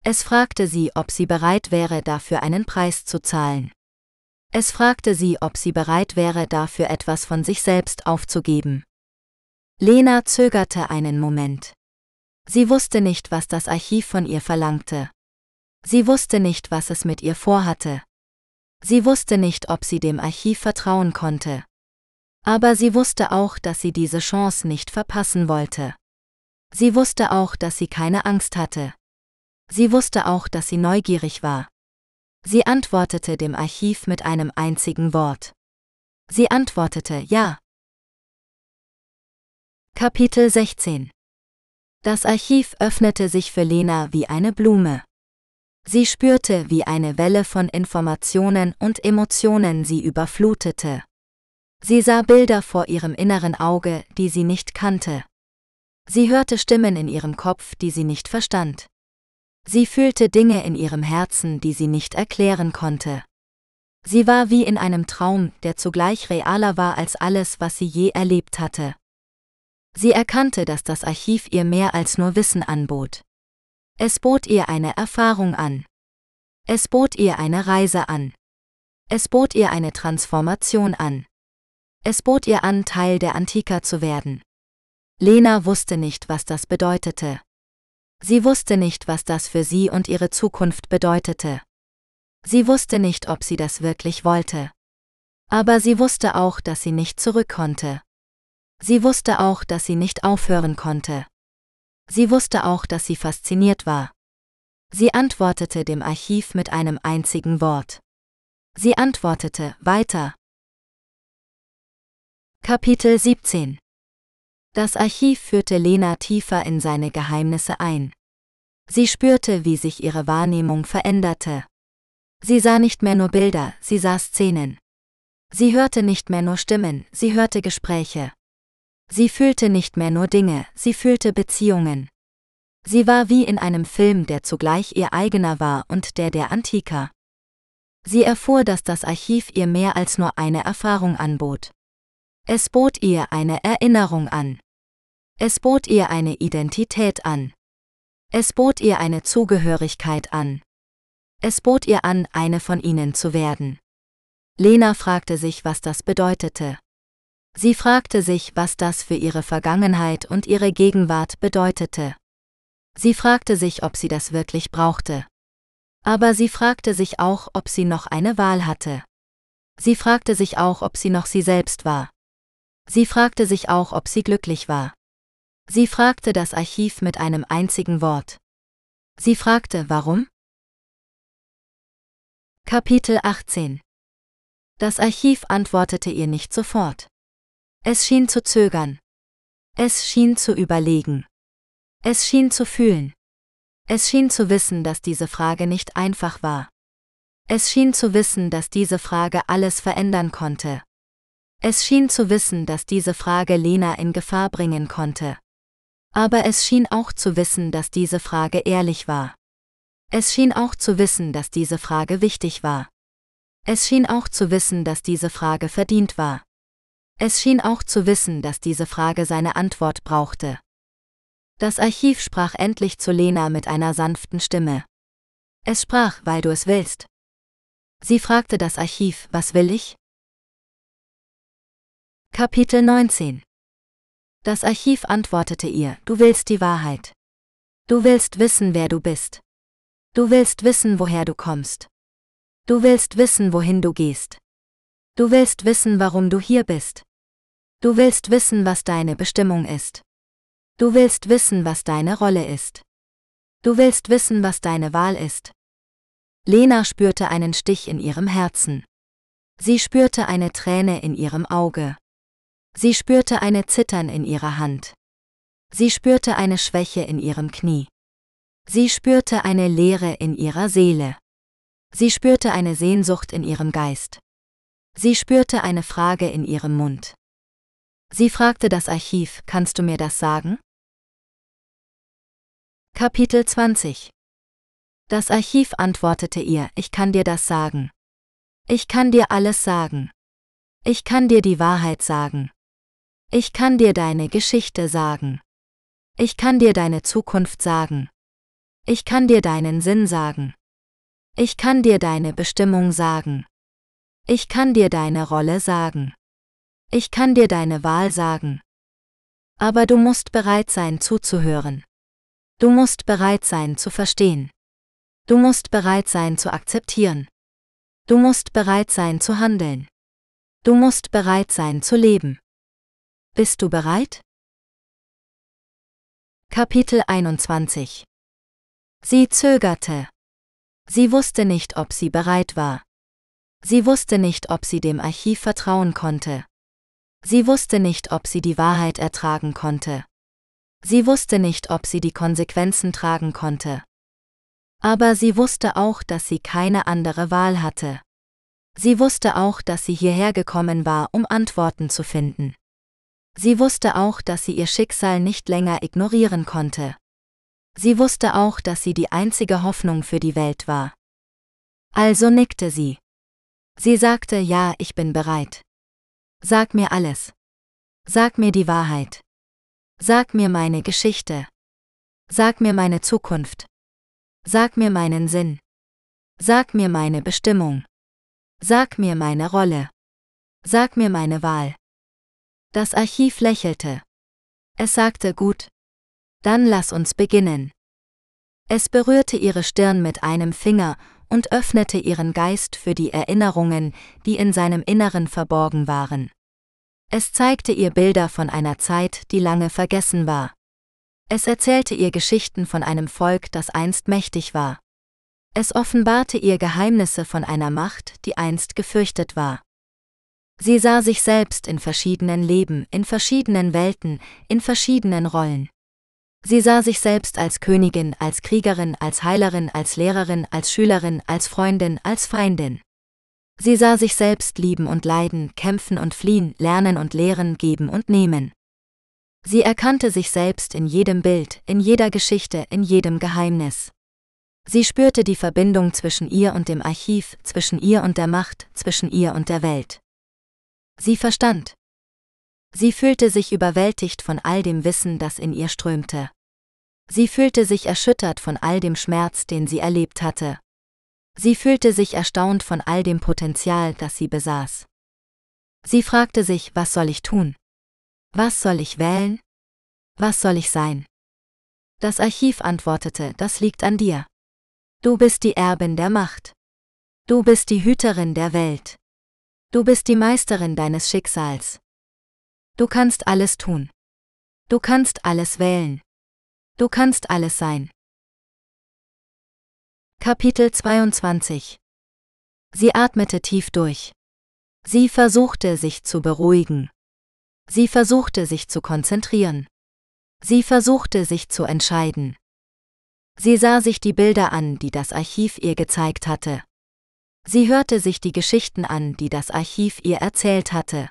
Es fragte sie, ob sie bereit wäre, dafür einen Preis zu zahlen. Es fragte sie, ob sie bereit wäre, dafür etwas von sich selbst aufzugeben. Lena zögerte einen Moment. Sie wusste nicht, was das Archiv von ihr verlangte. Sie wusste nicht, was es mit ihr vorhatte. Sie wusste nicht, ob sie dem Archiv vertrauen konnte. Aber sie wusste auch, dass sie diese Chance nicht verpassen wollte. Sie wusste auch, dass sie keine Angst hatte. Sie wusste auch, dass sie neugierig war. Sie antwortete dem Archiv mit einem einzigen Wort. Sie antwortete Ja. Kapitel 16 Das Archiv öffnete sich für Lena wie eine Blume. Sie spürte, wie eine Welle von Informationen und Emotionen sie überflutete. Sie sah Bilder vor ihrem inneren Auge, die sie nicht kannte. Sie hörte Stimmen in ihrem Kopf, die sie nicht verstand. Sie fühlte Dinge in ihrem Herzen, die sie nicht erklären konnte. Sie war wie in einem Traum, der zugleich realer war als alles, was sie je erlebt hatte. Sie erkannte, dass das Archiv ihr mehr als nur Wissen anbot. Es bot ihr eine Erfahrung an. Es bot ihr eine Reise an. Es bot ihr eine Transformation an. Es bot ihr an, Teil der Antika zu werden. Lena wusste nicht, was das bedeutete. Sie wusste nicht, was das für sie und ihre Zukunft bedeutete. Sie wusste nicht, ob sie das wirklich wollte. Aber sie wusste auch, dass sie nicht zurück konnte. Sie wusste auch, dass sie nicht aufhören konnte. Sie wusste auch, dass sie fasziniert war. Sie antwortete dem Archiv mit einem einzigen Wort. Sie antwortete weiter. Kapitel 17 das Archiv führte Lena tiefer in seine Geheimnisse ein. Sie spürte, wie sich ihre Wahrnehmung veränderte. Sie sah nicht mehr nur Bilder, sie sah Szenen. Sie hörte nicht mehr nur Stimmen, sie hörte Gespräche. Sie fühlte nicht mehr nur Dinge, sie fühlte Beziehungen. Sie war wie in einem Film, der zugleich ihr eigener war und der der Antiker. Sie erfuhr, dass das Archiv ihr mehr als nur eine Erfahrung anbot. Es bot ihr eine Erinnerung an. Es bot ihr eine Identität an. Es bot ihr eine Zugehörigkeit an. Es bot ihr an, eine von ihnen zu werden. Lena fragte sich, was das bedeutete. Sie fragte sich, was das für ihre Vergangenheit und ihre Gegenwart bedeutete. Sie fragte sich, ob sie das wirklich brauchte. Aber sie fragte sich auch, ob sie noch eine Wahl hatte. Sie fragte sich auch, ob sie noch sie selbst war. Sie fragte sich auch, ob sie glücklich war. Sie fragte das Archiv mit einem einzigen Wort. Sie fragte, warum? Kapitel 18 Das Archiv antwortete ihr nicht sofort. Es schien zu zögern. Es schien zu überlegen. Es schien zu fühlen. Es schien zu wissen, dass diese Frage nicht einfach war. Es schien zu wissen, dass diese Frage alles verändern konnte. Es schien zu wissen, dass diese Frage Lena in Gefahr bringen konnte. Aber es schien auch zu wissen, dass diese Frage ehrlich war. Es schien auch zu wissen, dass diese Frage wichtig war. Es schien auch zu wissen, dass diese Frage verdient war. Es schien auch zu wissen, dass diese Frage seine Antwort brauchte. Das Archiv sprach endlich zu Lena mit einer sanften Stimme. Es sprach, weil du es willst. Sie fragte das Archiv, was will ich? Kapitel 19 Das Archiv antwortete ihr, du willst die Wahrheit. Du willst wissen, wer du bist. Du willst wissen, woher du kommst. Du willst wissen, wohin du gehst. Du willst wissen, warum du hier bist. Du willst wissen, was deine Bestimmung ist. Du willst wissen, was deine Rolle ist. Du willst wissen, was deine Wahl ist. Lena spürte einen Stich in ihrem Herzen. Sie spürte eine Träne in ihrem Auge. Sie spürte eine Zittern in ihrer Hand. Sie spürte eine Schwäche in ihrem Knie. Sie spürte eine Leere in ihrer Seele. Sie spürte eine Sehnsucht in ihrem Geist. Sie spürte eine Frage in ihrem Mund. Sie fragte das Archiv, kannst du mir das sagen? Kapitel 20 Das Archiv antwortete ihr, ich kann dir das sagen. Ich kann dir alles sagen. Ich kann dir die Wahrheit sagen. Ich kann dir deine Geschichte sagen. Ich kann dir deine Zukunft sagen. Ich kann dir deinen Sinn sagen. Ich kann dir deine Bestimmung sagen. Ich kann dir deine Rolle sagen. Ich kann dir deine Wahl sagen. Aber du musst bereit sein zuzuhören. Du musst bereit sein zu verstehen. Du musst bereit sein zu akzeptieren. Du musst bereit sein zu handeln. Du musst bereit sein zu leben. Bist du bereit? Kapitel 21 Sie zögerte. Sie wusste nicht, ob sie bereit war. Sie wusste nicht, ob sie dem Archiv vertrauen konnte. Sie wusste nicht, ob sie die Wahrheit ertragen konnte. Sie wusste nicht, ob sie die Konsequenzen tragen konnte. Aber sie wusste auch, dass sie keine andere Wahl hatte. Sie wusste auch, dass sie hierher gekommen war, um Antworten zu finden. Sie wusste auch, dass sie ihr Schicksal nicht länger ignorieren konnte. Sie wusste auch, dass sie die einzige Hoffnung für die Welt war. Also nickte sie. Sie sagte, ja, ich bin bereit. Sag mir alles. Sag mir die Wahrheit. Sag mir meine Geschichte. Sag mir meine Zukunft. Sag mir meinen Sinn. Sag mir meine Bestimmung. Sag mir meine Rolle. Sag mir meine Wahl. Das Archiv lächelte. Es sagte gut, dann lass uns beginnen. Es berührte ihre Stirn mit einem Finger und öffnete ihren Geist für die Erinnerungen, die in seinem Inneren verborgen waren. Es zeigte ihr Bilder von einer Zeit, die lange vergessen war. Es erzählte ihr Geschichten von einem Volk, das einst mächtig war. Es offenbarte ihr Geheimnisse von einer Macht, die einst gefürchtet war. Sie sah sich selbst in verschiedenen Leben, in verschiedenen Welten, in verschiedenen Rollen. Sie sah sich selbst als Königin, als Kriegerin, als Heilerin, als Lehrerin, als Schülerin, als Freundin, als Feindin. Sie sah sich selbst lieben und leiden, kämpfen und fliehen, lernen und lehren, geben und nehmen. Sie erkannte sich selbst in jedem Bild, in jeder Geschichte, in jedem Geheimnis. Sie spürte die Verbindung zwischen ihr und dem Archiv, zwischen ihr und der Macht, zwischen ihr und der Welt. Sie verstand, Sie fühlte sich überwältigt von all dem Wissen, das in ihr strömte. Sie fühlte sich erschüttert von all dem Schmerz, den sie erlebt hatte. Sie fühlte sich erstaunt von all dem Potenzial, das sie besaß. Sie fragte sich, was soll ich tun? Was soll ich wählen? Was soll ich sein? Das Archiv antwortete, das liegt an dir. Du bist die Erbin der Macht. Du bist die Hüterin der Welt. Du bist die Meisterin deines Schicksals. Du kannst alles tun. Du kannst alles wählen. Du kannst alles sein. Kapitel 22 Sie atmete tief durch. Sie versuchte sich zu beruhigen. Sie versuchte sich zu konzentrieren. Sie versuchte sich zu entscheiden. Sie sah sich die Bilder an, die das Archiv ihr gezeigt hatte. Sie hörte sich die Geschichten an, die das Archiv ihr erzählt hatte.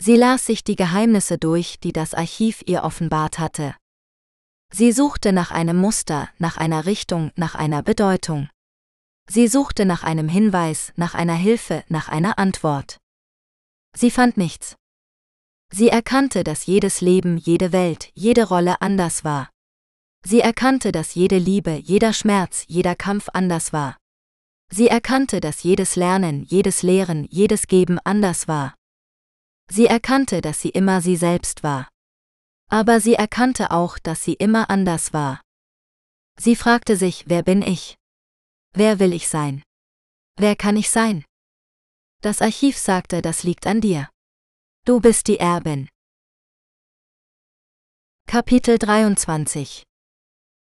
Sie las sich die Geheimnisse durch, die das Archiv ihr offenbart hatte. Sie suchte nach einem Muster, nach einer Richtung, nach einer Bedeutung. Sie suchte nach einem Hinweis, nach einer Hilfe, nach einer Antwort. Sie fand nichts. Sie erkannte, dass jedes Leben, jede Welt, jede Rolle anders war. Sie erkannte, dass jede Liebe, jeder Schmerz, jeder Kampf anders war. Sie erkannte, dass jedes Lernen, jedes Lehren, jedes Geben anders war. Sie erkannte, dass sie immer sie selbst war. Aber sie erkannte auch, dass sie immer anders war. Sie fragte sich, wer bin ich? Wer will ich sein? Wer kann ich sein? Das Archiv sagte, das liegt an dir. Du bist die Erbin. Kapitel 23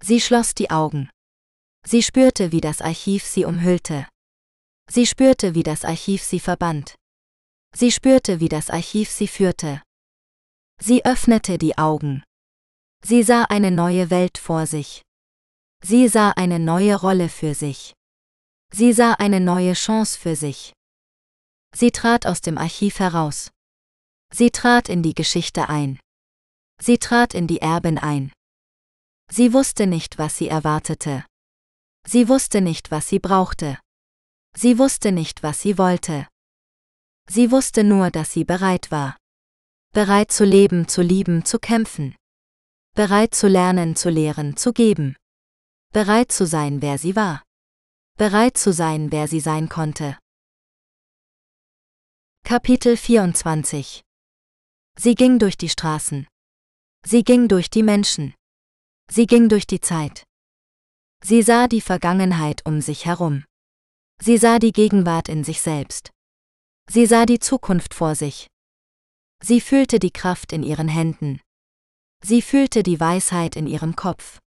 Sie schloss die Augen. Sie spürte, wie das Archiv sie umhüllte. Sie spürte, wie das Archiv sie verband. Sie spürte, wie das Archiv sie führte. Sie öffnete die Augen. Sie sah eine neue Welt vor sich. Sie sah eine neue Rolle für sich. Sie sah eine neue Chance für sich. Sie trat aus dem Archiv heraus. Sie trat in die Geschichte ein. Sie trat in die Erben ein. Sie wusste nicht, was sie erwartete. Sie wusste nicht, was sie brauchte. Sie wusste nicht, was sie wollte. Sie wusste nur, dass sie bereit war. Bereit zu leben, zu lieben, zu kämpfen. Bereit zu lernen, zu lehren, zu geben bereit zu sein, wer sie war. Bereit zu sein, wer sie sein konnte. Kapitel 24 Sie ging durch die Straßen. Sie ging durch die Menschen. Sie ging durch die Zeit. Sie sah die Vergangenheit um sich herum. Sie sah die Gegenwart in sich selbst. Sie sah die Zukunft vor sich. Sie fühlte die Kraft in ihren Händen. Sie fühlte die Weisheit in ihrem Kopf.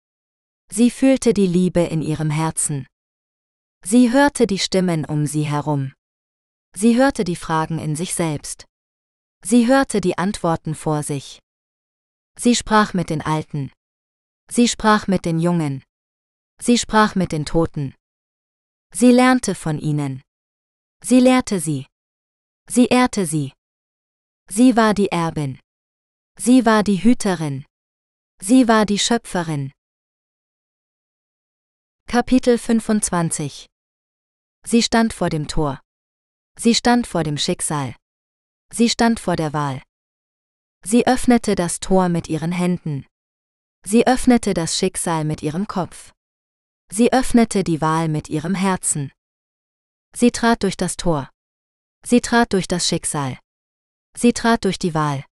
Sie fühlte die Liebe in ihrem Herzen. Sie hörte die Stimmen um sie herum. Sie hörte die Fragen in sich selbst. Sie hörte die Antworten vor sich. Sie sprach mit den Alten. Sie sprach mit den Jungen. Sie sprach mit den Toten. Sie lernte von ihnen. Sie lehrte sie. Sie ehrte sie. Sie war die Erbin. Sie war die Hüterin. Sie war die Schöpferin. Kapitel 25 Sie stand vor dem Tor. Sie stand vor dem Schicksal. Sie stand vor der Wahl. Sie öffnete das Tor mit ihren Händen. Sie öffnete das Schicksal mit ihrem Kopf. Sie öffnete die Wahl mit ihrem Herzen. Sie trat durch das Tor. Sie trat durch das Schicksal. Sie trat durch die Wahl.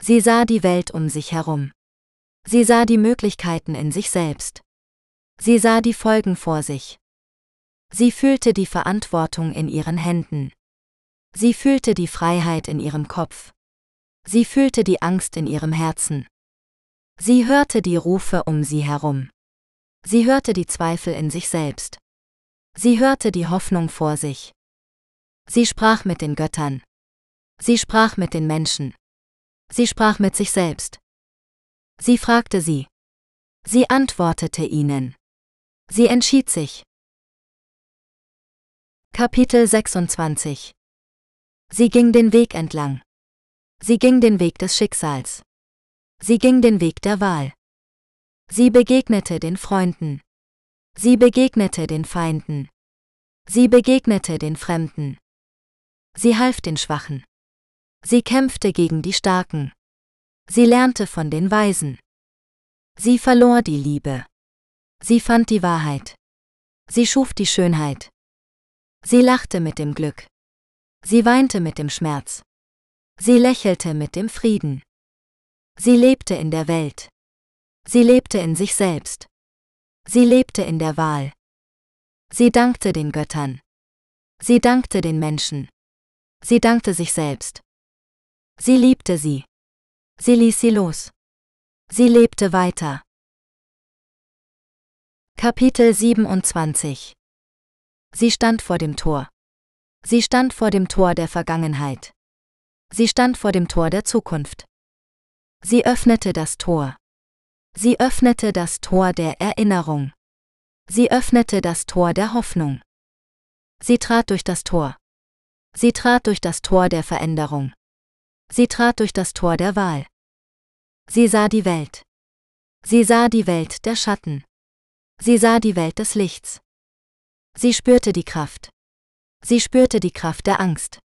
Sie sah die Welt um sich herum. Sie sah die Möglichkeiten in sich selbst. Sie sah die Folgen vor sich. Sie fühlte die Verantwortung in ihren Händen. Sie fühlte die Freiheit in ihrem Kopf. Sie fühlte die Angst in ihrem Herzen. Sie hörte die Rufe um sie herum. Sie hörte die Zweifel in sich selbst. Sie hörte die Hoffnung vor sich. Sie sprach mit den Göttern. Sie sprach mit den Menschen. Sie sprach mit sich selbst. Sie fragte sie. Sie antwortete ihnen. Sie entschied sich. Kapitel 26 Sie ging den Weg entlang. Sie ging den Weg des Schicksals. Sie ging den Weg der Wahl. Sie begegnete den Freunden. Sie begegnete den Feinden. Sie begegnete den Fremden. Sie half den Schwachen. Sie kämpfte gegen die Starken. Sie lernte von den Weisen. Sie verlor die Liebe. Sie fand die Wahrheit. Sie schuf die Schönheit. Sie lachte mit dem Glück. Sie weinte mit dem Schmerz. Sie lächelte mit dem Frieden. Sie lebte in der Welt. Sie lebte in sich selbst. Sie lebte in der Wahl. Sie dankte den Göttern. Sie dankte den Menschen. Sie dankte sich selbst. Sie liebte sie. Sie ließ sie los. Sie lebte weiter. Kapitel 27 Sie stand vor dem Tor. Sie stand vor dem Tor der Vergangenheit. Sie stand vor dem Tor der Zukunft. Sie öffnete das Tor. Sie öffnete das Tor der Erinnerung. Sie öffnete das Tor der Hoffnung. Sie trat durch das Tor. Sie trat durch das Tor der Veränderung. Sie trat durch das Tor der Wahl. Sie sah die Welt. Sie sah die Welt der Schatten. Sie sah die Welt des Lichts. Sie spürte die Kraft. Sie spürte die Kraft der Angst.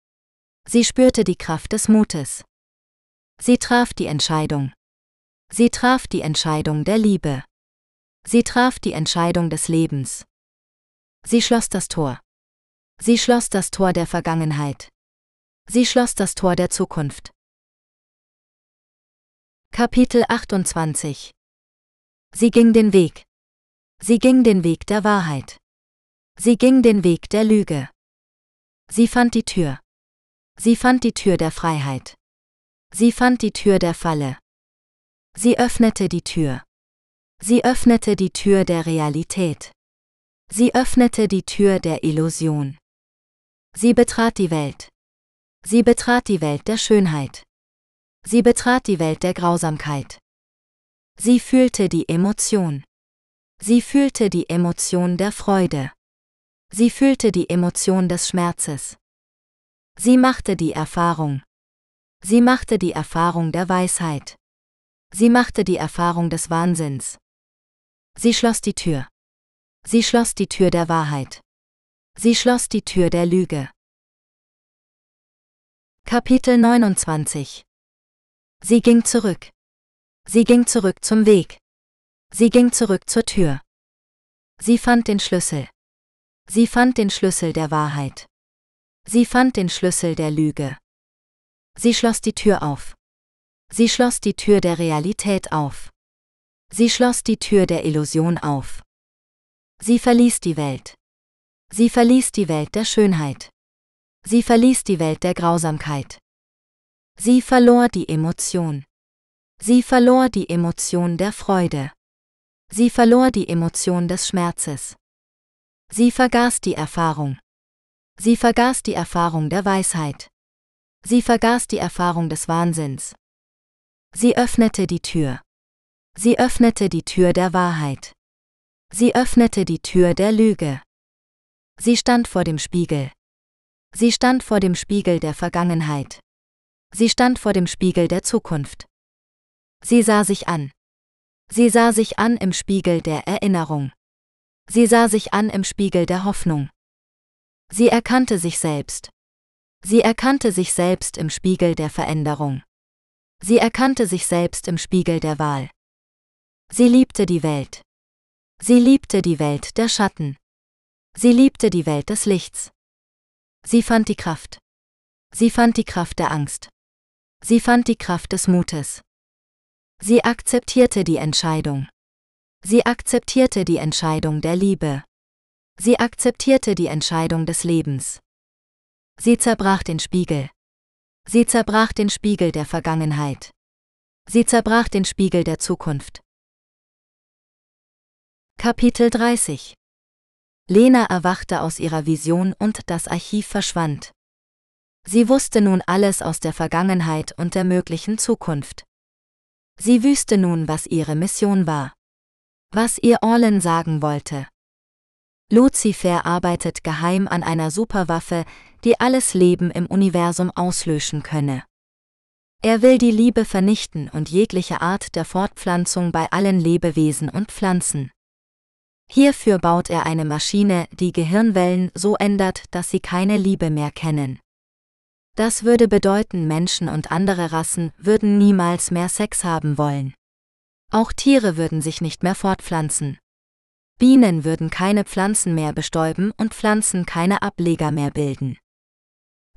Sie spürte die Kraft des Mutes. Sie traf die Entscheidung. Sie traf die Entscheidung der Liebe. Sie traf die Entscheidung des Lebens. Sie schloss das Tor. Sie schloss das Tor der Vergangenheit. Sie schloss das Tor der Zukunft. Kapitel 28 Sie ging den Weg. Sie ging den Weg der Wahrheit. Sie ging den Weg der Lüge. Sie fand die Tür. Sie fand die Tür der Freiheit. Sie fand die Tür der Falle. Sie öffnete die Tür. Sie öffnete die Tür der Realität. Sie öffnete die Tür der Illusion. Sie betrat die Welt. Sie betrat die Welt der Schönheit. Sie betrat die Welt der Grausamkeit. Sie fühlte die Emotion. Sie fühlte die Emotion der Freude. Sie fühlte die Emotion des Schmerzes. Sie machte die Erfahrung. Sie machte die Erfahrung der Weisheit. Sie machte die Erfahrung des Wahnsinns. Sie schloss die Tür. Sie schloss die Tür der Wahrheit. Sie schloss die Tür der Lüge. Kapitel 29 Sie ging zurück. Sie ging zurück zum Weg. Sie ging zurück zur Tür. Sie fand den Schlüssel. Sie fand den Schlüssel der Wahrheit. Sie fand den Schlüssel der Lüge. Sie schloss die Tür auf. Sie schloss die Tür der Realität auf. Sie schloss die Tür der Illusion auf. Sie verließ die Welt. Sie verließ die Welt der Schönheit. Sie verließ die Welt der Grausamkeit. Sie verlor die Emotion. Sie verlor die Emotion der Freude. Sie verlor die Emotion des Schmerzes. Sie vergaß die Erfahrung. Sie vergaß die Erfahrung der Weisheit. Sie vergaß die Erfahrung des Wahnsinns. Sie öffnete die Tür. Sie öffnete die Tür der Wahrheit. Sie öffnete die Tür der Lüge. Sie stand vor dem Spiegel. Sie stand vor dem Spiegel der Vergangenheit. Sie stand vor dem Spiegel der Zukunft. Sie sah sich an. Sie sah sich an im Spiegel der Erinnerung. Sie sah sich an im Spiegel der Hoffnung. Sie erkannte sich selbst. Sie erkannte sich selbst im Spiegel der Veränderung. Sie erkannte sich selbst im Spiegel der Wahl. Sie liebte die Welt. Sie liebte die Welt der Schatten. Sie liebte die Welt des Lichts. Sie fand die Kraft. Sie fand die Kraft der Angst. Sie fand die Kraft des Mutes. Sie akzeptierte die Entscheidung. Sie akzeptierte die Entscheidung der Liebe. Sie akzeptierte die Entscheidung des Lebens. Sie zerbrach den Spiegel. Sie zerbrach den Spiegel der Vergangenheit. Sie zerbrach den Spiegel der Zukunft. Kapitel 30 Lena erwachte aus ihrer Vision und das Archiv verschwand. Sie wusste nun alles aus der Vergangenheit und der möglichen Zukunft. Sie wüsste nun, was ihre Mission war. Was ihr Orlen sagen wollte. Lucifer arbeitet geheim an einer Superwaffe, die alles Leben im Universum auslöschen könne. Er will die Liebe vernichten und jegliche Art der Fortpflanzung bei allen Lebewesen und Pflanzen. Hierfür baut er eine Maschine, die Gehirnwellen so ändert, dass sie keine Liebe mehr kennen. Das würde bedeuten, Menschen und andere Rassen würden niemals mehr Sex haben wollen. Auch Tiere würden sich nicht mehr fortpflanzen. Bienen würden keine Pflanzen mehr bestäuben und Pflanzen keine Ableger mehr bilden.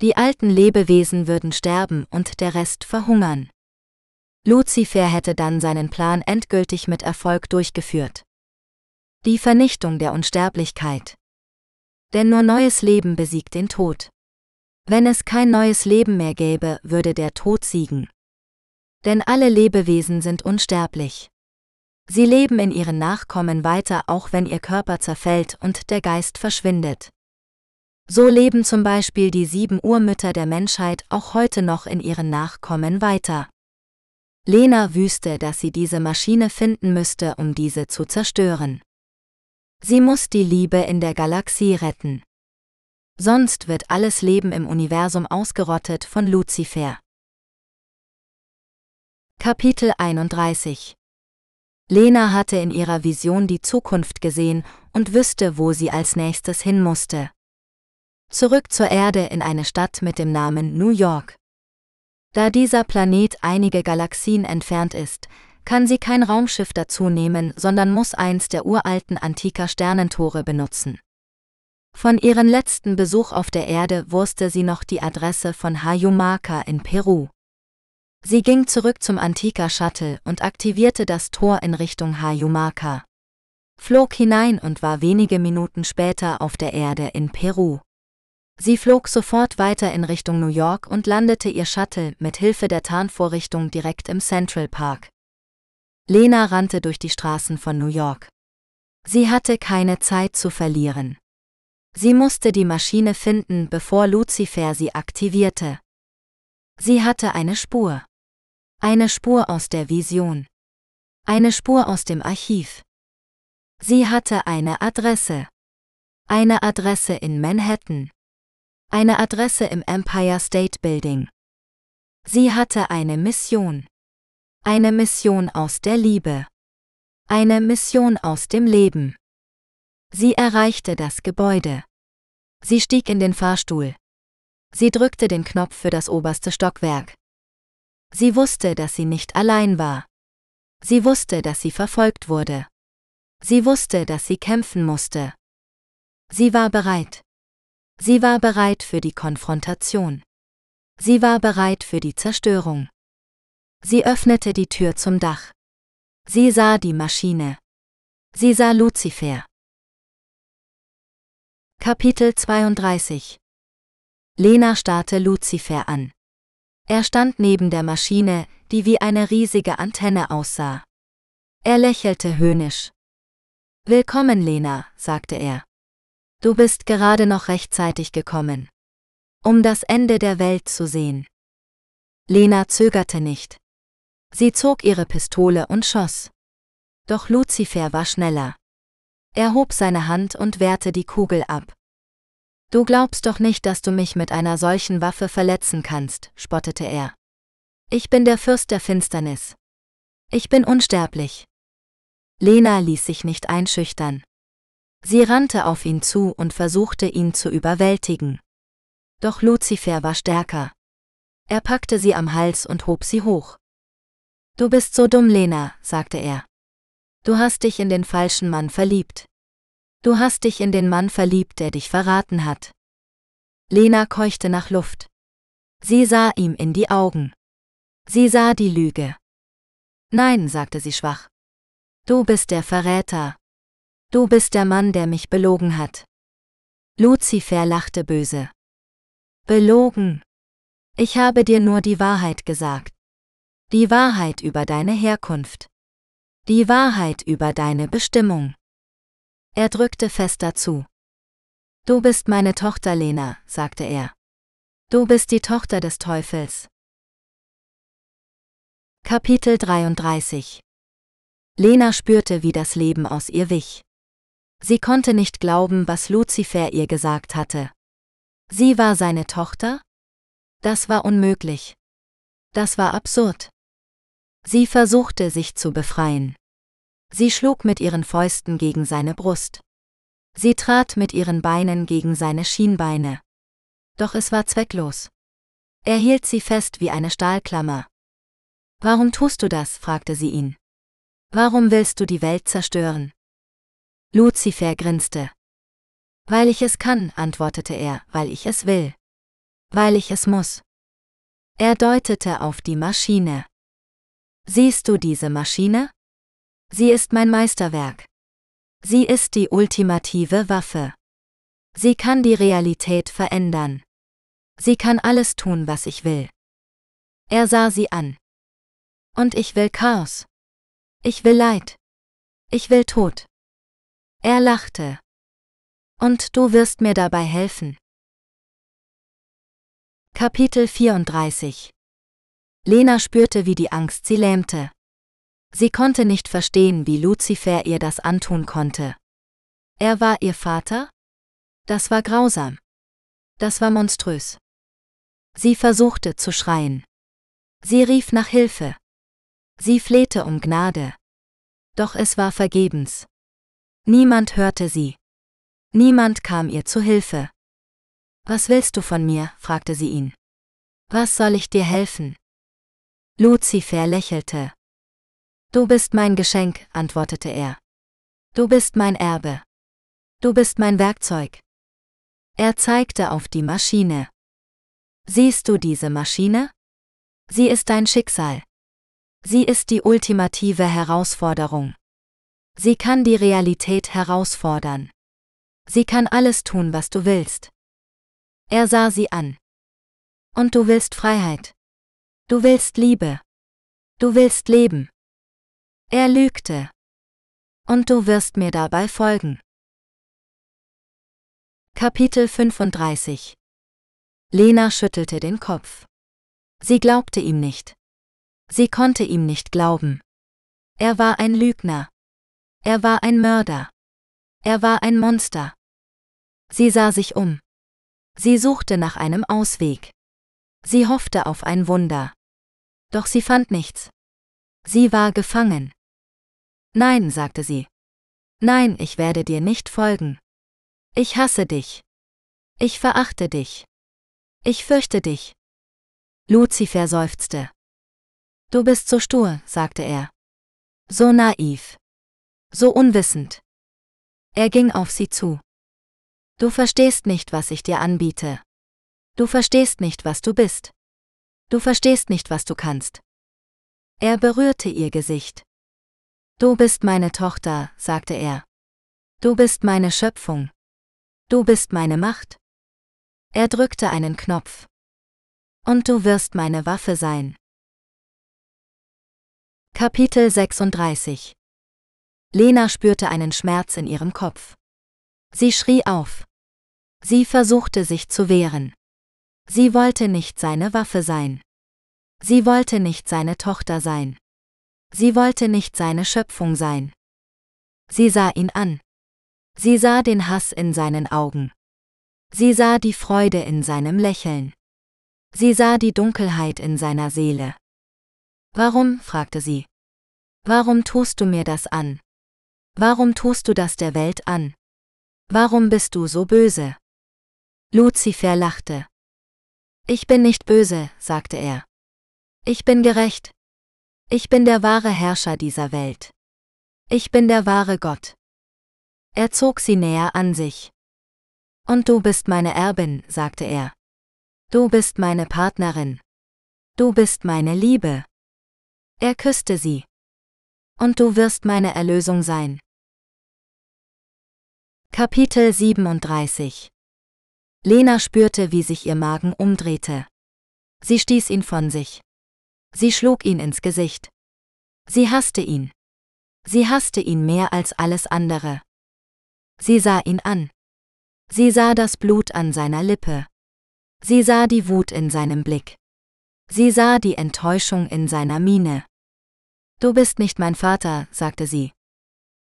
Die alten Lebewesen würden sterben und der Rest verhungern. Lucifer hätte dann seinen Plan endgültig mit Erfolg durchgeführt. Die Vernichtung der Unsterblichkeit. Denn nur neues Leben besiegt den Tod. Wenn es kein neues Leben mehr gäbe, würde der Tod siegen. Denn alle Lebewesen sind unsterblich. Sie leben in ihren Nachkommen weiter, auch wenn ihr Körper zerfällt und der Geist verschwindet. So leben zum Beispiel die sieben Urmütter der Menschheit auch heute noch in ihren Nachkommen weiter. Lena wüsste, dass sie diese Maschine finden müsste, um diese zu zerstören. Sie muss die Liebe in der Galaxie retten. Sonst wird alles Leben im Universum ausgerottet von Luzifer. Kapitel 31 Lena hatte in ihrer Vision die Zukunft gesehen und wüsste, wo sie als nächstes hin musste. Zurück zur Erde in eine Stadt mit dem Namen New York. Da dieser Planet einige Galaxien entfernt ist, kann sie kein Raumschiff dazu nehmen, sondern muss eins der uralten antiker Sternentore benutzen. Von ihrem letzten Besuch auf der Erde wusste sie noch die Adresse von Hayumaka in Peru. Sie ging zurück zum Antika Shuttle und aktivierte das Tor in Richtung Hayumaka. Flog hinein und war wenige Minuten später auf der Erde in Peru. Sie flog sofort weiter in Richtung New York und landete ihr Shuttle mit Hilfe der Tarnvorrichtung direkt im Central Park. Lena rannte durch die Straßen von New York. Sie hatte keine Zeit zu verlieren. Sie musste die Maschine finden, bevor Lucifer sie aktivierte. Sie hatte eine Spur. Eine Spur aus der Vision. Eine Spur aus dem Archiv. Sie hatte eine Adresse. Eine Adresse in Manhattan. Eine Adresse im Empire State Building. Sie hatte eine Mission. Eine Mission aus der Liebe. Eine Mission aus dem Leben. Sie erreichte das Gebäude. Sie stieg in den Fahrstuhl. Sie drückte den Knopf für das oberste Stockwerk. Sie wusste, dass sie nicht allein war. Sie wusste, dass sie verfolgt wurde. Sie wusste, dass sie kämpfen musste. Sie war bereit. Sie war bereit für die Konfrontation. Sie war bereit für die Zerstörung. Sie öffnete die Tür zum Dach. Sie sah die Maschine. Sie sah Luzifer. Kapitel 32 Lena starrte Luzifer an. Er stand neben der Maschine, die wie eine riesige Antenne aussah. Er lächelte höhnisch. Willkommen, Lena, sagte er. Du bist gerade noch rechtzeitig gekommen. Um das Ende der Welt zu sehen. Lena zögerte nicht. Sie zog ihre Pistole und schoss. Doch Luzifer war schneller. Er hob seine Hand und wehrte die Kugel ab. Du glaubst doch nicht, dass du mich mit einer solchen Waffe verletzen kannst, spottete er. Ich bin der Fürst der Finsternis. Ich bin unsterblich. Lena ließ sich nicht einschüchtern. Sie rannte auf ihn zu und versuchte ihn zu überwältigen. Doch Luzifer war stärker. Er packte sie am Hals und hob sie hoch. Du bist so dumm, Lena, sagte er. Du hast dich in den falschen Mann verliebt. Du hast dich in den Mann verliebt, der dich verraten hat. Lena keuchte nach Luft. Sie sah ihm in die Augen. Sie sah die Lüge. Nein, sagte sie schwach. Du bist der Verräter, Du bist der Mann, der mich belogen hat. Luzifer lachte böse. Belogen. Ich habe dir nur die Wahrheit gesagt. Die Wahrheit über deine Herkunft. Die Wahrheit über deine Bestimmung. Er drückte fester zu. Du bist meine Tochter, Lena, sagte er. Du bist die Tochter des Teufels. Kapitel 33 Lena spürte, wie das Leben aus ihr wich. Sie konnte nicht glauben, was Luzifer ihr gesagt hatte. Sie war seine Tochter? Das war unmöglich. Das war absurd. Sie versuchte sich zu befreien. Sie schlug mit ihren Fäusten gegen seine Brust. Sie trat mit ihren Beinen gegen seine Schienbeine. Doch es war zwecklos. Er hielt sie fest wie eine Stahlklammer. Warum tust du das? fragte sie ihn. Warum willst du die Welt zerstören? Luzifer grinste. Weil ich es kann, antwortete er, weil ich es will. Weil ich es muss. Er deutete auf die Maschine. Siehst du diese Maschine? Sie ist mein Meisterwerk. Sie ist die ultimative Waffe. Sie kann die Realität verändern. Sie kann alles tun, was ich will. Er sah sie an. Und ich will Chaos. Ich will Leid. Ich will Tod. Er lachte. Und du wirst mir dabei helfen. Kapitel 34 Lena spürte, wie die Angst sie lähmte. Sie konnte nicht verstehen, wie Luzifer ihr das antun konnte. Er war ihr Vater? Das war grausam. Das war monströs. Sie versuchte zu schreien. Sie rief nach Hilfe. Sie flehte um Gnade. Doch es war vergebens. Niemand hörte sie. Niemand kam ihr zu Hilfe. Was willst du von mir? fragte sie ihn. Was soll ich dir helfen? Luzifer lächelte. Du bist mein Geschenk, antwortete er. Du bist mein Erbe. Du bist mein Werkzeug. Er zeigte auf die Maschine. Siehst du diese Maschine? Sie ist dein Schicksal. Sie ist die ultimative Herausforderung. Sie kann die Realität herausfordern. Sie kann alles tun, was du willst. Er sah sie an. Und du willst Freiheit. Du willst Liebe. Du willst leben. Er lügte. Und du wirst mir dabei folgen. Kapitel 35 Lena schüttelte den Kopf. Sie glaubte ihm nicht. Sie konnte ihm nicht glauben. Er war ein Lügner. Er war ein Mörder. Er war ein Monster. Sie sah sich um. Sie suchte nach einem Ausweg. Sie hoffte auf ein Wunder. Doch sie fand nichts. Sie war gefangen. Nein, sagte sie. Nein, ich werde dir nicht folgen. Ich hasse dich. Ich verachte dich. Ich fürchte dich. Luzifer seufzte. Du bist so stur, sagte er. So naiv. So unwissend. Er ging auf sie zu. Du verstehst nicht, was ich dir anbiete. Du verstehst nicht, was du bist. Du verstehst nicht, was du kannst. Er berührte ihr Gesicht. Du bist meine Tochter, sagte er. Du bist meine Schöpfung. Du bist meine Macht. Er drückte einen Knopf. Und du wirst meine Waffe sein. Kapitel 36 Lena spürte einen Schmerz in ihrem Kopf. Sie schrie auf. Sie versuchte sich zu wehren. Sie wollte nicht seine Waffe sein. Sie wollte nicht seine Tochter sein. Sie wollte nicht seine Schöpfung sein. Sie sah ihn an. Sie sah den Hass in seinen Augen. Sie sah die Freude in seinem Lächeln. Sie sah die Dunkelheit in seiner Seele. Warum? fragte sie. Warum tust du mir das an? Warum tust du das der Welt an? Warum bist du so böse? Luzifer lachte. Ich bin nicht böse, sagte er. Ich bin gerecht. Ich bin der wahre Herrscher dieser Welt. Ich bin der wahre Gott. Er zog sie näher an sich. Und du bist meine Erbin, sagte er. Du bist meine Partnerin. Du bist meine Liebe. Er küsste sie. Und du wirst meine Erlösung sein. Kapitel 37 Lena spürte, wie sich ihr Magen umdrehte. Sie stieß ihn von sich. Sie schlug ihn ins Gesicht. Sie hasste ihn. Sie hasste ihn mehr als alles andere. Sie sah ihn an. Sie sah das Blut an seiner Lippe. Sie sah die Wut in seinem Blick. Sie sah die Enttäuschung in seiner Miene. Du bist nicht mein Vater, sagte sie.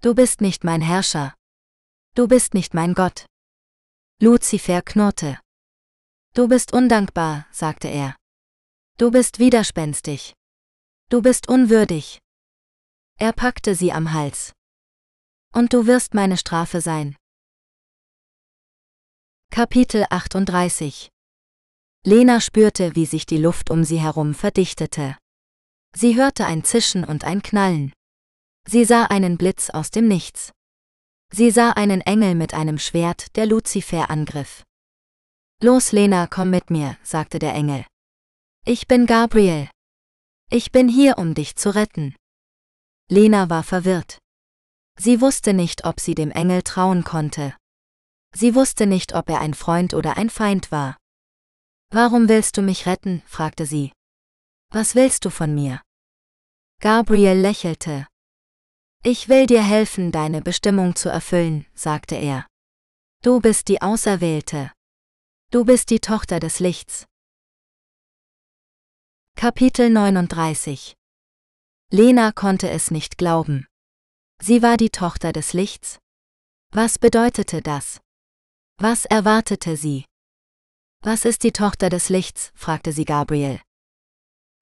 Du bist nicht mein Herrscher. Du bist nicht mein Gott. Luzifer knurrte. Du bist undankbar, sagte er. Du bist widerspenstig. Du bist unwürdig. Er packte sie am Hals. Und du wirst meine Strafe sein. Kapitel 38 Lena spürte, wie sich die Luft um sie herum verdichtete. Sie hörte ein Zischen und ein Knallen. Sie sah einen Blitz aus dem Nichts. Sie sah einen Engel mit einem Schwert, der Luzifer angriff. Los, Lena, komm mit mir, sagte der Engel. Ich bin Gabriel. Ich bin hier, um dich zu retten. Lena war verwirrt. Sie wusste nicht, ob sie dem Engel trauen konnte. Sie wusste nicht, ob er ein Freund oder ein Feind war. Warum willst du mich retten? fragte sie. Was willst du von mir? Gabriel lächelte. Ich will dir helfen, deine Bestimmung zu erfüllen, sagte er. Du bist die Auserwählte. Du bist die Tochter des Lichts. Kapitel 39 Lena konnte es nicht glauben. Sie war die Tochter des Lichts? Was bedeutete das? Was erwartete sie? Was ist die Tochter des Lichts? fragte sie Gabriel.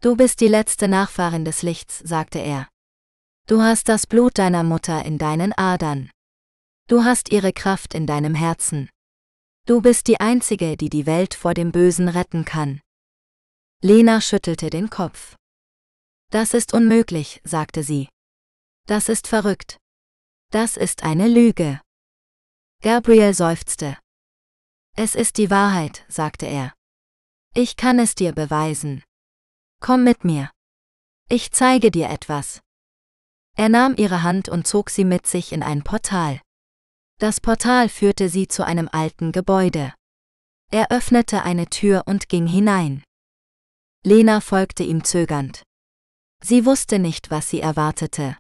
Du bist die letzte Nachfahrin des Lichts, sagte er. Du hast das Blut deiner Mutter in deinen Adern. Du hast ihre Kraft in deinem Herzen. Du bist die Einzige, die die Welt vor dem Bösen retten kann. Lena schüttelte den Kopf. Das ist unmöglich, sagte sie. Das ist verrückt. Das ist eine Lüge. Gabriel seufzte. Es ist die Wahrheit, sagte er. Ich kann es dir beweisen. Komm mit mir. Ich zeige dir etwas. Er nahm ihre Hand und zog sie mit sich in ein Portal. Das Portal führte sie zu einem alten Gebäude. Er öffnete eine Tür und ging hinein. Lena folgte ihm zögernd. Sie wusste nicht, was sie erwartete.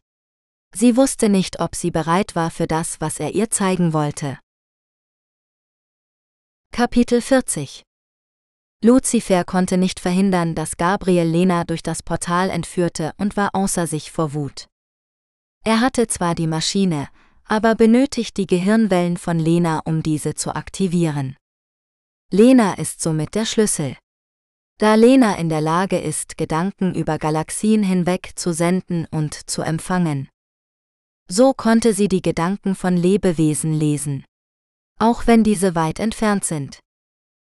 Sie wusste nicht, ob sie bereit war für das, was er ihr zeigen wollte. Kapitel 40 Luzifer konnte nicht verhindern, dass Gabriel Lena durch das Portal entführte und war außer sich vor Wut. Er hatte zwar die Maschine, aber benötigt die Gehirnwellen von Lena, um diese zu aktivieren. Lena ist somit der Schlüssel. Da Lena in der Lage ist, Gedanken über Galaxien hinweg zu senden und zu empfangen. So konnte sie die Gedanken von Lebewesen lesen. Auch wenn diese weit entfernt sind.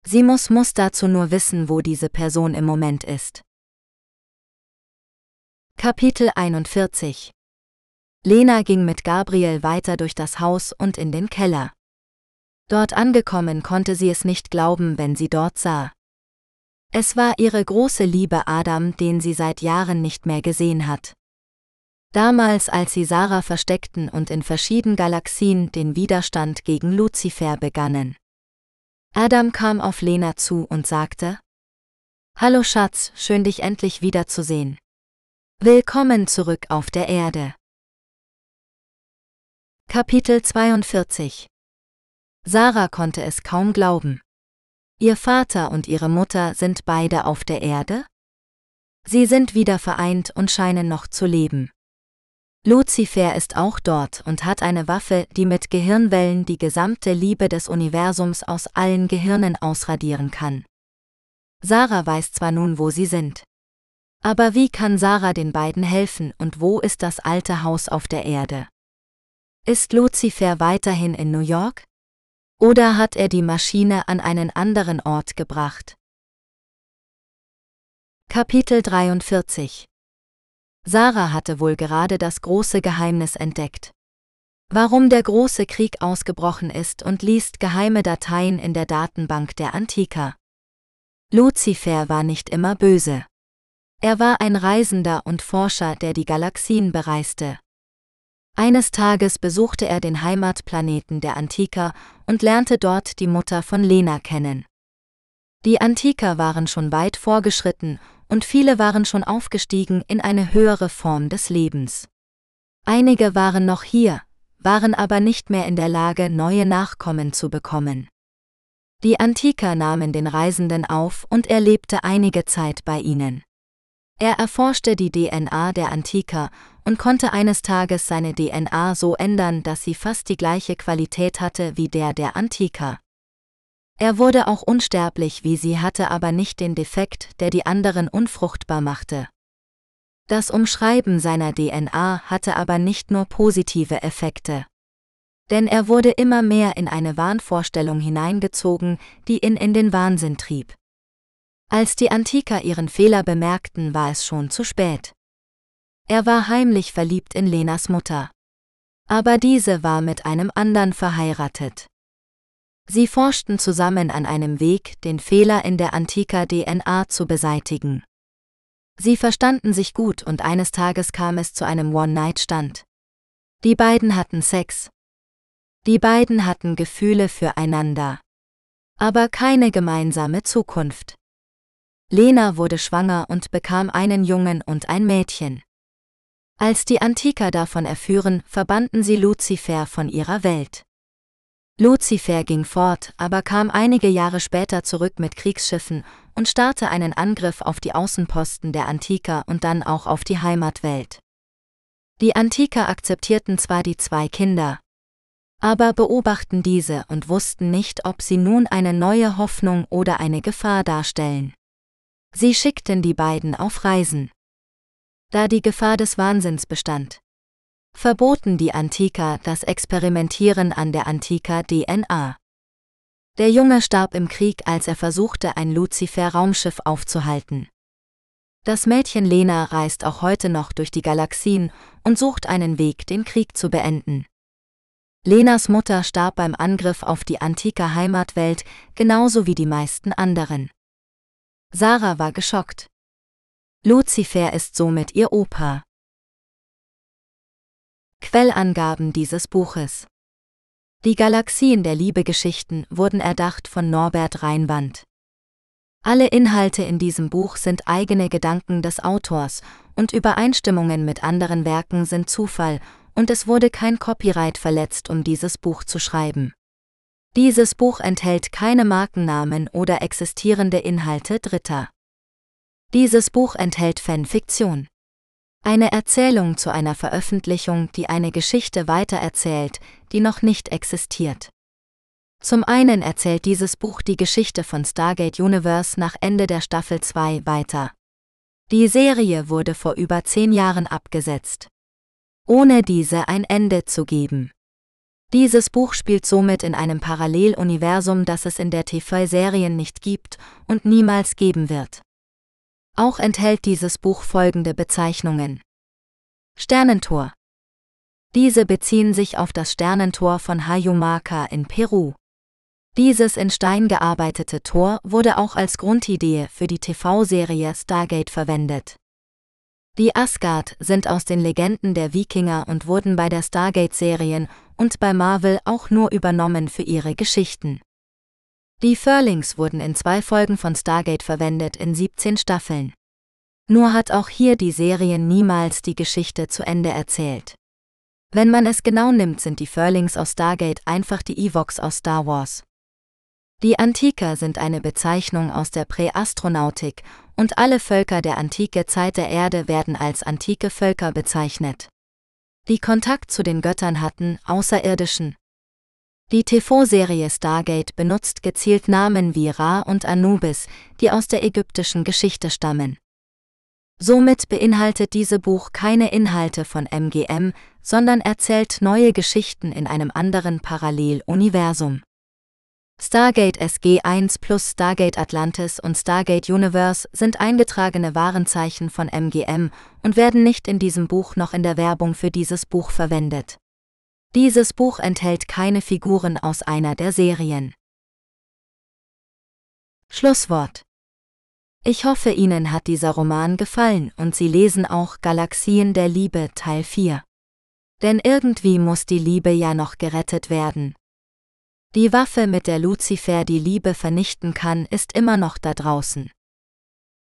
Sie muss muss dazu nur wissen, wo diese Person im Moment ist. Kapitel 41 Lena ging mit Gabriel weiter durch das Haus und in den Keller. Dort angekommen konnte sie es nicht glauben, wenn sie dort sah. Es war ihre große Liebe Adam, den sie seit Jahren nicht mehr gesehen hat. Damals, als sie Sarah versteckten und in verschiedenen Galaxien den Widerstand gegen Luzifer begannen. Adam kam auf Lena zu und sagte, Hallo Schatz, schön dich endlich wiederzusehen. Willkommen zurück auf der Erde. Kapitel 42 Sarah konnte es kaum glauben. Ihr Vater und ihre Mutter sind beide auf der Erde? Sie sind wieder vereint und scheinen noch zu leben. Luzifer ist auch dort und hat eine Waffe, die mit Gehirnwellen die gesamte Liebe des Universums aus allen Gehirnen ausradieren kann. Sarah weiß zwar nun, wo sie sind. Aber wie kann Sarah den beiden helfen und wo ist das alte Haus auf der Erde? Ist Lucifer weiterhin in New York? Oder hat er die Maschine an einen anderen Ort gebracht? Kapitel 43 Sarah hatte wohl gerade das große Geheimnis entdeckt. Warum der große Krieg ausgebrochen ist und liest geheime Dateien in der Datenbank der Antiker. Lucifer war nicht immer böse. Er war ein Reisender und Forscher, der die Galaxien bereiste. Eines Tages besuchte er den Heimatplaneten der Antiker und lernte dort die Mutter von Lena kennen. Die Antiker waren schon weit vorgeschritten und viele waren schon aufgestiegen in eine höhere Form des Lebens. Einige waren noch hier, waren aber nicht mehr in der Lage, neue Nachkommen zu bekommen. Die Antiker nahmen den Reisenden auf und er lebte einige Zeit bei ihnen. Er erforschte die DNA der Antiker und konnte eines Tages seine DNA so ändern, dass sie fast die gleiche Qualität hatte wie der der Antiker. Er wurde auch unsterblich wie sie hatte aber nicht den Defekt, der die anderen unfruchtbar machte. Das Umschreiben seiner DNA hatte aber nicht nur positive Effekte. Denn er wurde immer mehr in eine Wahnvorstellung hineingezogen, die ihn in den Wahnsinn trieb. Als die Antiker ihren Fehler bemerkten, war es schon zu spät. Er war heimlich verliebt in Lenas Mutter. Aber diese war mit einem anderen verheiratet. Sie forschten zusammen an einem Weg, den Fehler in der Antiker DNA zu beseitigen. Sie verstanden sich gut und eines Tages kam es zu einem One-Night-Stand. Die beiden hatten Sex. Die beiden hatten Gefühle füreinander. Aber keine gemeinsame Zukunft. Lena wurde schwanger und bekam einen Jungen und ein Mädchen. Als die Antiker davon erführen, verbannten sie Luzifer von ihrer Welt. Luzifer ging fort, aber kam einige Jahre später zurück mit Kriegsschiffen und starte einen Angriff auf die Außenposten der Antiker und dann auch auf die Heimatwelt. Die Antiker akzeptierten zwar die zwei Kinder, aber beobachten diese und wussten nicht, ob sie nun eine neue Hoffnung oder eine Gefahr darstellen. Sie schickten die beiden auf Reisen. Da die Gefahr des Wahnsinns bestand, verboten die Antiker das Experimentieren an der Antiker DNA. Der Junge starb im Krieg, als er versuchte, ein Lucifer-Raumschiff aufzuhalten. Das Mädchen Lena reist auch heute noch durch die Galaxien und sucht einen Weg, den Krieg zu beenden. Lenas Mutter starb beim Angriff auf die antike Heimatwelt, genauso wie die meisten anderen. Sarah war geschockt. Lucifer ist somit ihr Opa. Quellangaben dieses Buches Die Galaxien der Liebegeschichten wurden erdacht von Norbert Reinwand. Alle Inhalte in diesem Buch sind eigene Gedanken des Autors und Übereinstimmungen mit anderen Werken sind Zufall und es wurde kein Copyright verletzt, um dieses Buch zu schreiben. Dieses Buch enthält keine Markennamen oder existierende Inhalte Dritter. Dieses Buch enthält Fanfiktion. Eine Erzählung zu einer Veröffentlichung, die eine Geschichte weitererzählt, die noch nicht existiert. Zum einen erzählt dieses Buch die Geschichte von Stargate Universe nach Ende der Staffel 2 weiter. Die Serie wurde vor über zehn Jahren abgesetzt. Ohne diese ein Ende zu geben. Dieses Buch spielt somit in einem Paralleluniversum, das es in der TV-Serien nicht gibt und niemals geben wird. Auch enthält dieses Buch folgende Bezeichnungen. Sternentor. Diese beziehen sich auf das Sternentor von Hayumaka in Peru. Dieses in Stein gearbeitete Tor wurde auch als Grundidee für die TV-Serie Stargate verwendet. Die Asgard sind aus den Legenden der Wikinger und wurden bei der Stargate-Serien und bei Marvel auch nur übernommen für ihre Geschichten. Die Furlings wurden in zwei Folgen von Stargate verwendet in 17 Staffeln. Nur hat auch hier die Serie niemals die Geschichte zu Ende erzählt. Wenn man es genau nimmt, sind die Furlings aus Stargate einfach die Evox aus Star Wars. Die Antiker sind eine Bezeichnung aus der Präastronautik und alle Völker der antike Zeit der Erde werden als antike Völker bezeichnet. Die Kontakt zu den Göttern hatten, Außerirdischen, die TV-Serie Stargate benutzt gezielt Namen wie Ra und Anubis, die aus der ägyptischen Geschichte stammen. Somit beinhaltet diese Buch keine Inhalte von MGM, sondern erzählt neue Geschichten in einem anderen Paralleluniversum. Stargate SG-1 plus Stargate Atlantis und Stargate Universe sind eingetragene Warenzeichen von MGM und werden nicht in diesem Buch noch in der Werbung für dieses Buch verwendet. Dieses Buch enthält keine Figuren aus einer der Serien. Schlusswort. Ich hoffe, Ihnen hat dieser Roman gefallen und Sie lesen auch Galaxien der Liebe Teil 4. Denn irgendwie muss die Liebe ja noch gerettet werden. Die Waffe, mit der Lucifer die Liebe vernichten kann, ist immer noch da draußen.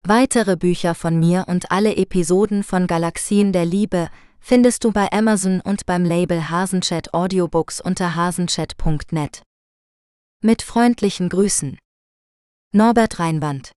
Weitere Bücher von mir und alle Episoden von Galaxien der Liebe findest du bei Amazon und beim Label Hasenchat Audiobooks unter hasenchat.net. Mit freundlichen Grüßen. Norbert Reinwand